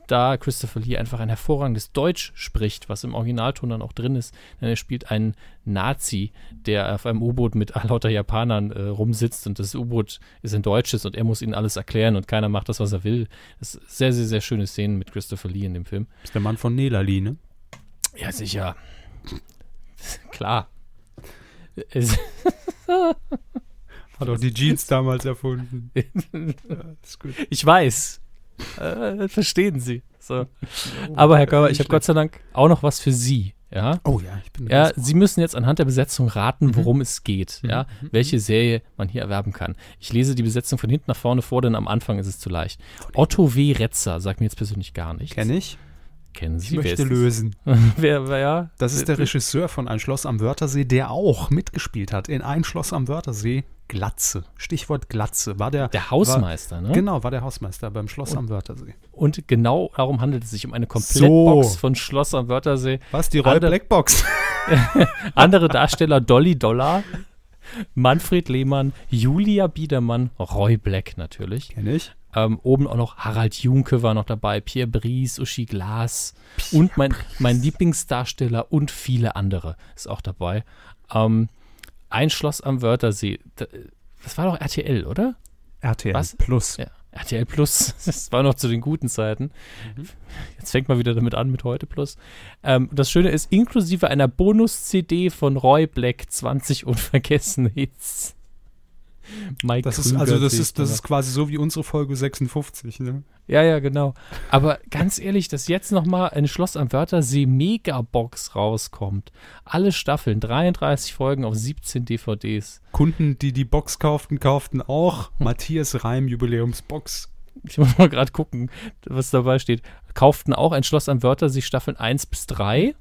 da Christopher Lee einfach ein hervorragendes Deutsch spricht, was im Originalton dann auch drin ist. Denn er spielt einen Nazi, der auf einem U-Boot mit lauter Japanern äh, rumsitzt und das U-Boot ist ein deutsches und er muss ihnen alles erklären und keiner macht das, was er will. Das ist sehr, sehr, sehr schöne Szenen mit Christopher Lee in dem Film. ist der Mann von Nelali, ne? Ja, sicher. Klar. Hat auch die Jeans damals erfunden. ja. Ich weiß. Äh, verstehen Sie. So. Aber Herr Körber, ich habe Gott sei Dank auch noch was für Sie. Ja, Oh ja, ich bin ja Sie müssen jetzt anhand der Besetzung raten, Mhm. worum es geht. Ja, welche Serie man hier erwerben kann. Ich lese die Besetzung von hinten nach vorne vor, denn am Anfang ist es zu leicht. Otto W. Retzer sagt mir jetzt persönlich gar nichts. Kenn ich. Kennen Ich Sie? Wer möchte lösen. wer, wer, ja? Das ist der Regisseur von Ein Schloss am Wörthersee, der auch mitgespielt hat in Ein Schloss am Wörthersee. Glatze. Stichwort Glatze. War der, Der Hausmeister, ne? Genau, war der Hausmeister beim Schloss am Wörthersee. Und genau darum handelt es sich um eine Komplettbox So. von Schloss am Wörthersee. Was, die Roy Ander- Blackbox? Andere Darsteller Dolly Dollar, Manfred Lehmann, Julia Biedermann, Roy Black natürlich. Kenn ich. Ähm, oben auch noch Harald Junke war noch dabei, Pierre Brice, Uschi Glas und mein, mein Lieblingsdarsteller und viele andere ist auch dabei. Ähm, ein Schloss am Wörthersee. Das war doch RTL, oder? RTL Was? Plus. Ja, RTL Plus. Das war noch zu den guten Zeiten. Jetzt fängt man wieder damit an mit heute Plus. Ähm, das Schöne ist, inklusive einer Bonus-CD von Roy Black 20 unvergessene Hits. Mike das ist, also das ist, das ist quasi so wie unsere Folge 56, ne? Ja, ja, genau. Aber ganz ehrlich, dass jetzt nochmal ein Schloss am Wörthersee Megabox rauskommt. Alle Staffeln, 33 Folgen auf 17 DVDs. Kunden, die die Box kauften, kauften auch Matthias Reim Jubiläumsbox. Ich muss mal gerade gucken, was dabei steht. Kauften auch ein Schloss am Wörthersee Staffeln 1 bis 3.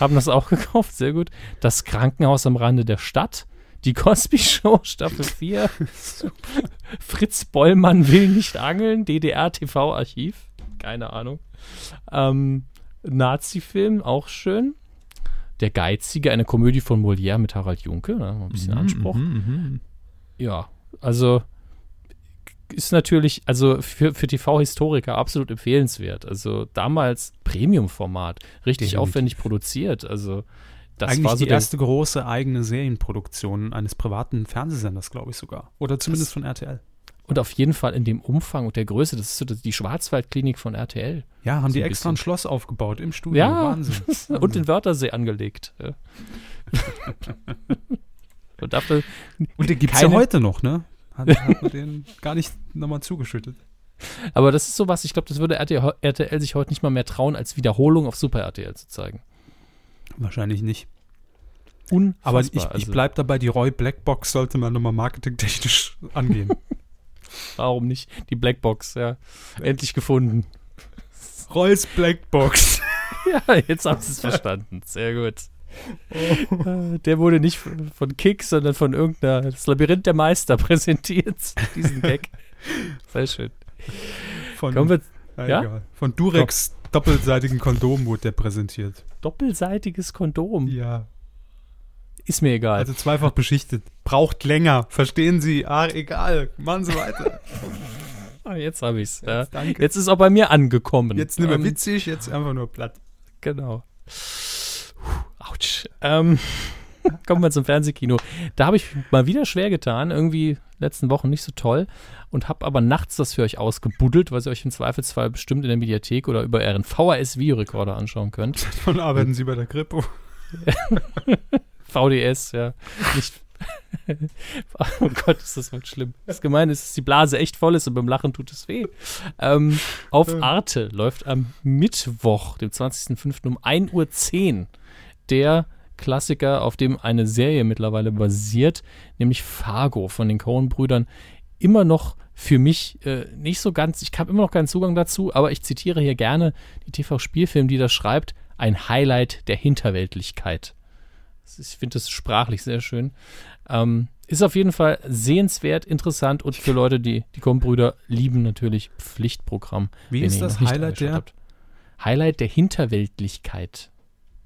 Haben das auch gekauft, sehr gut. Das Krankenhaus am Rande der Stadt. Die Cosby Show Staffel 4. Fritz Bollmann will nicht angeln. DDR TV Archiv. Keine Ahnung. Ähm, Nazi-Film, auch schön. Der Geizige, eine Komödie von Molière mit Harald Junke. Ne? Ein bisschen mhm, Anspruch. Mm, mm, ja, also ist natürlich, also für, für TV-Historiker absolut empfehlenswert. Also damals Premium-Format, richtig Definitiv. aufwendig produziert. Also das Eigentlich war so die erste große eigene Serienproduktion eines privaten Fernsehsenders, glaube ich sogar. Oder zumindest von RTL. Und auf jeden Fall in dem Umfang und der Größe. Das ist so die Schwarzwaldklinik von RTL. Ja, haben so die extra ein Schloss aufgebaut im Studio. Ja, Wahnsinn. und den Wörthersee angelegt. und, dafür und den gibt es ja heute noch, ne? Hat, hat man den gar nicht nochmal zugeschüttet. Aber das ist sowas, ich glaube, das würde RTL, RTL sich heute nicht mal mehr trauen, als Wiederholung auf Super RTL zu zeigen. Wahrscheinlich nicht. Unfassbar. Aber ich, ich also. bleibe dabei, die Roy Blackbox sollte man nochmal marketingtechnisch angehen. Warum nicht? Die Blackbox, ja. Endlich gefunden. Roy's Blackbox. ja, jetzt haben sie es verstanden. Sehr gut. Oh. Der wurde nicht von Kick, sondern von irgendeiner das Labyrinth der Meister präsentiert. Diesen Gag. Sehr schön. Von, Kommen wir, ja? von Durex doppelseitigen Kondom wurde der präsentiert. Doppelseitiges Kondom? Ja. Ist mir egal. Also zweifach beschichtet. Braucht länger. Verstehen Sie? Ah, egal. Machen Sie weiter. ah, jetzt habe ich's. Ja. Jetzt, danke. jetzt ist auch bei mir angekommen. Jetzt nicht mehr ähm, witzig, jetzt einfach nur platt. Genau. Autsch. Ähm, kommen wir zum Fernsehkino. Da habe ich mal wieder schwer getan. Irgendwie letzten Wochen nicht so toll und habe aber nachts das für euch ausgebuddelt, weil ihr euch im Zweifelsfall bestimmt in der Mediathek oder über euren VHS-Videorekorder anschauen könnt. Davon arbeiten Sie bei der Kripo. VDS, ja. Nicht oh Gott, ist das wohl schlimm. Das Gemeine ist, dass die Blase echt voll ist und beim Lachen tut es weh. Ähm, auf Arte läuft am Mittwoch, dem 20.05. um 1.10 Uhr der Klassiker, auf dem eine Serie mittlerweile basiert, nämlich Fargo von den Coen-Brüdern. Immer noch für mich äh, nicht so ganz, ich habe immer noch keinen Zugang dazu, aber ich zitiere hier gerne die TV-Spielfilm, die das schreibt, ein Highlight der Hinterweltlichkeit. Ich finde das sprachlich sehr schön. Ähm, ist auf jeden Fall sehenswert, interessant und für Leute, die die Coen-Brüder lieben, natürlich Pflichtprogramm. Wie ist das Highlight der? Highlight der Hinterweltlichkeit.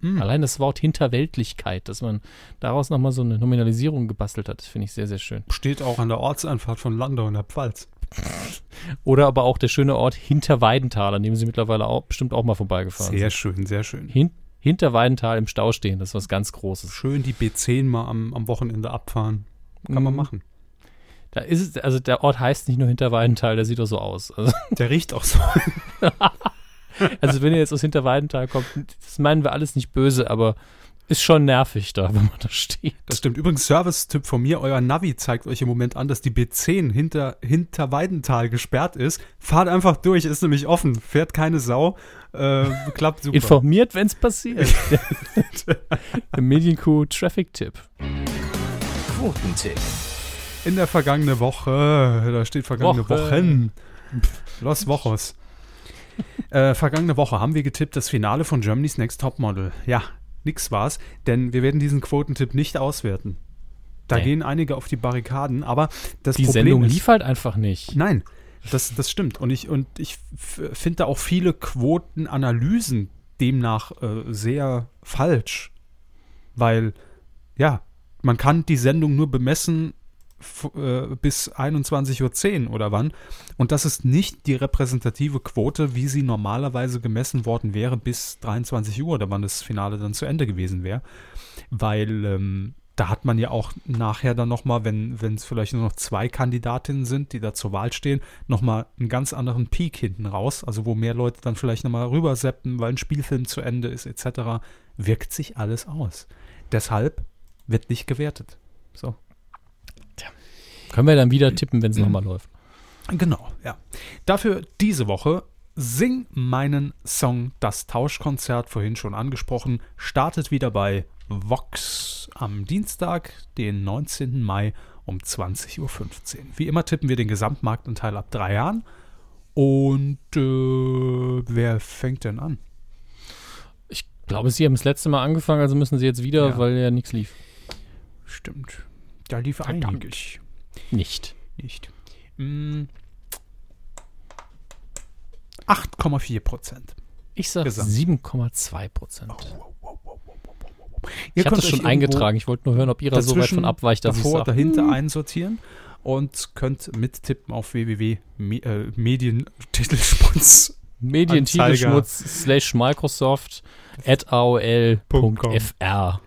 Mhm. Allein das Wort Hinterweltlichkeit, dass man daraus nochmal so eine Nominalisierung gebastelt hat, finde ich sehr, sehr schön. Steht auch an der Ortsanfahrt von Landau in der Pfalz. Oder aber auch der schöne Ort Hinterweidental, an dem sie mittlerweile auch, bestimmt auch mal vorbeigefahren sehr sind. Sehr schön, sehr schön. Hin Hinterweidental im Stau stehen, das ist was ganz Großes. Schön die B10 mal am, am Wochenende abfahren. Kann mhm. man machen. Da ist es, also der Ort heißt nicht nur Hinterweidental, der sieht doch so aus. Also der riecht auch so. Also wenn ihr jetzt aus Hinterweidenthal kommt, das meinen wir alles nicht böse, aber ist schon nervig da, wenn man da steht. Das stimmt. Übrigens, Service-Tipp von mir, euer Navi zeigt euch im Moment an, dass die B10 hinter, hinter Weidental gesperrt ist. Fahrt einfach durch, ist nämlich offen, fährt keine Sau, äh, klappt super. Informiert, wenn es passiert. Medienkuh Traffic-Tipp. Quotentipp. In der vergangenen Woche, da steht vergangene Woche. Wochen. Los Wochos äh, vergangene Woche haben wir getippt das Finale von Germany's Next Topmodel. Ja, nix war's, denn wir werden diesen Quotentipp nicht auswerten. Da nee. gehen einige auf die Barrikaden, aber das die Problem Sendung ist, lief halt einfach nicht. Nein, das, das stimmt. Und ich, und ich finde da auch viele Quotenanalysen demnach äh, sehr falsch. Weil, ja, man kann die Sendung nur bemessen äh, bis 21.10 Uhr oder wann. Und das ist nicht die repräsentative Quote, wie sie normalerweise gemessen worden wäre bis 23 Uhr oder wann das Finale dann zu Ende gewesen wäre. Weil ähm, da hat man ja auch nachher dann nochmal, wenn es vielleicht nur noch zwei Kandidatinnen sind, die da zur Wahl stehen, nochmal einen ganz anderen Peak hinten raus. Also wo mehr Leute dann vielleicht nochmal rüberseppen, weil ein Spielfilm zu Ende ist, etc. Wirkt sich alles aus. Deshalb wird nicht gewertet. So. Können wir dann wieder tippen, wenn es mhm. nochmal läuft. Genau, ja. Dafür diese Woche Sing meinen Song Das Tauschkonzert, vorhin schon angesprochen, startet wieder bei Vox am Dienstag, den 19. Mai um 20.15 Uhr. Wie immer tippen wir den Gesamtmarktanteil ab drei Jahren. Und äh, wer fängt denn an? Ich glaube, Sie haben das letzte Mal angefangen, also müssen Sie jetzt wieder, ja. weil ja nichts lief. Stimmt. Da lief einiges. Nicht. Nicht. Hm. 8,4 Prozent. Ich sage 7,2 Prozent. Oh, oh, oh, ich habe das schon eingetragen. Ich wollte nur hören, ob Ihrer so weit von abweicht, dass davor, dahinter hm. einsortieren und könnt mittippen auf www.medientitelschmutz. Äh, Medientitelschmutz slash Microsoft at aol.fr. Ja.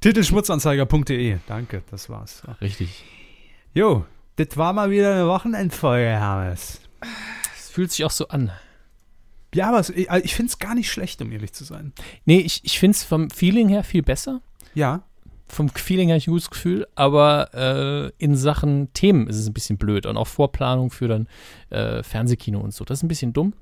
Titelschmutzanzeiger.de. Danke, das war's. Richtig. Jo, das war mal wieder eine Wochenendfolge, Hermes. Es fühlt sich auch so an. Ja, aber es, ich, ich finde es gar nicht schlecht, um ehrlich zu sein. Nee, ich, ich finde es vom Feeling her viel besser. Ja. Vom Feeling her ein gutes Gefühl, aber äh, in Sachen Themen ist es ein bisschen blöd und auch Vorplanung für dann äh, Fernsehkino und so. Das ist ein bisschen dumm.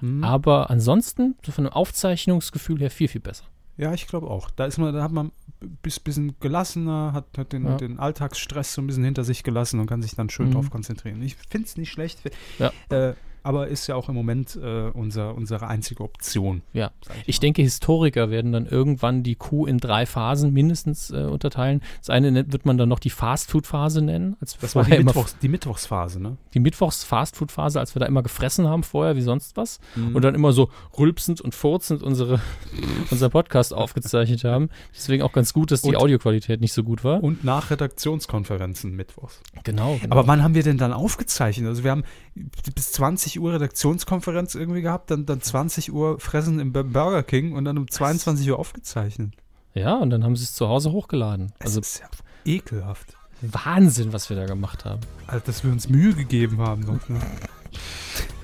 Mhm. Aber ansonsten, so von einem Aufzeichnungsgefühl her, viel, viel besser. Ja, ich glaube auch. Da ist man, da hat man ein bisschen gelassener, hat, hat den, ja. den, Alltagsstress so ein bisschen hinter sich gelassen und kann sich dann schön mhm. drauf konzentrieren. Ich finde es nicht schlecht. Ja. Äh, aber ist ja auch im Moment äh, unser, unsere einzige Option. Ja, ich, ich denke, Historiker werden dann irgendwann die Kuh in drei Phasen mindestens äh, unterteilen. Das eine wird man dann noch die Fastfood-Phase nennen. Als das war die, Mittwochs-, die Mittwochsphase, ne? Die Mittwochs-Fastfood-Phase, als wir da immer gefressen haben vorher, wie sonst was. Mhm. Und dann immer so rülpsend und furzend unsere, unser Podcast aufgezeichnet haben. Deswegen auch ganz gut, dass die und, Audioqualität nicht so gut war. Und nach Redaktionskonferenzen Mittwochs. Genau, genau. Aber wann haben wir denn dann aufgezeichnet? Also wir haben bis 20 Uhr Redaktionskonferenz irgendwie gehabt, dann, dann 20 Uhr fressen im Burger King und dann um 22 Uhr aufgezeichnet. Ja, und dann haben sie es zu Hause hochgeladen. Das also ist ja ekelhaft. Wahnsinn, was wir da gemacht haben. Also, dass wir uns Mühe gegeben haben. Noch, ne?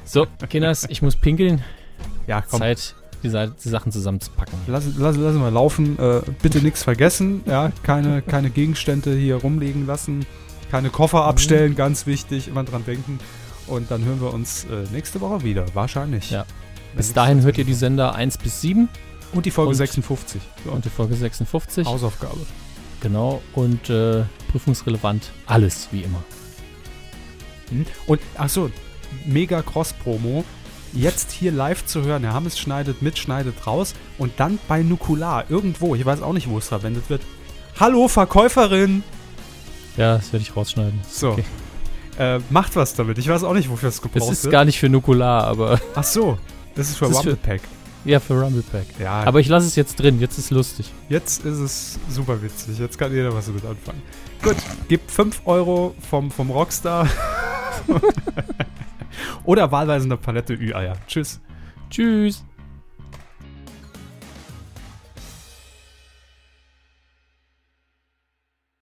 So, Kinders, ich muss pinkeln. Ja, komm. Zeit, die, die Sachen zusammenzupacken. Lass, lass, lassen wir laufen. Äh, bitte nichts vergessen. Ja, keine, keine Gegenstände hier rumliegen lassen. Keine Koffer abstellen, mhm. ganz wichtig. Immer dran denken. Und dann hören wir uns äh, nächste Woche wieder. Wahrscheinlich. Ja. Bis dahin hört ihr die Sender 1 bis 7. Und die Folge und, 56. So. Und die Folge 56. Hausaufgabe. Genau. Und äh, prüfungsrelevant. Alles, wie immer. Hm? Und, achso, mega Cross-Promo. Jetzt hier live zu hören. Herr Hammes schneidet mit, schneidet raus. Und dann bei Nukular, irgendwo, ich weiß auch nicht, wo es verwendet wird. Hallo, Verkäuferin! Ja, das werde ich rausschneiden. So. Okay. Äh, macht was damit. Ich weiß auch nicht, wofür es gebraucht wird. Das ist gar nicht für Nukular, aber. Ach so, das ist für das Rumble Pack. Ja, für Rumble Pack. Ja. Aber ich lasse es jetzt drin. Jetzt ist es lustig. Jetzt ist es super witzig. Jetzt kann jeder was damit anfangen. Gut, gib 5 Euro vom, vom Rockstar. Oder wahlweise eine Palette Ü-Eier. Tschüss. Tschüss.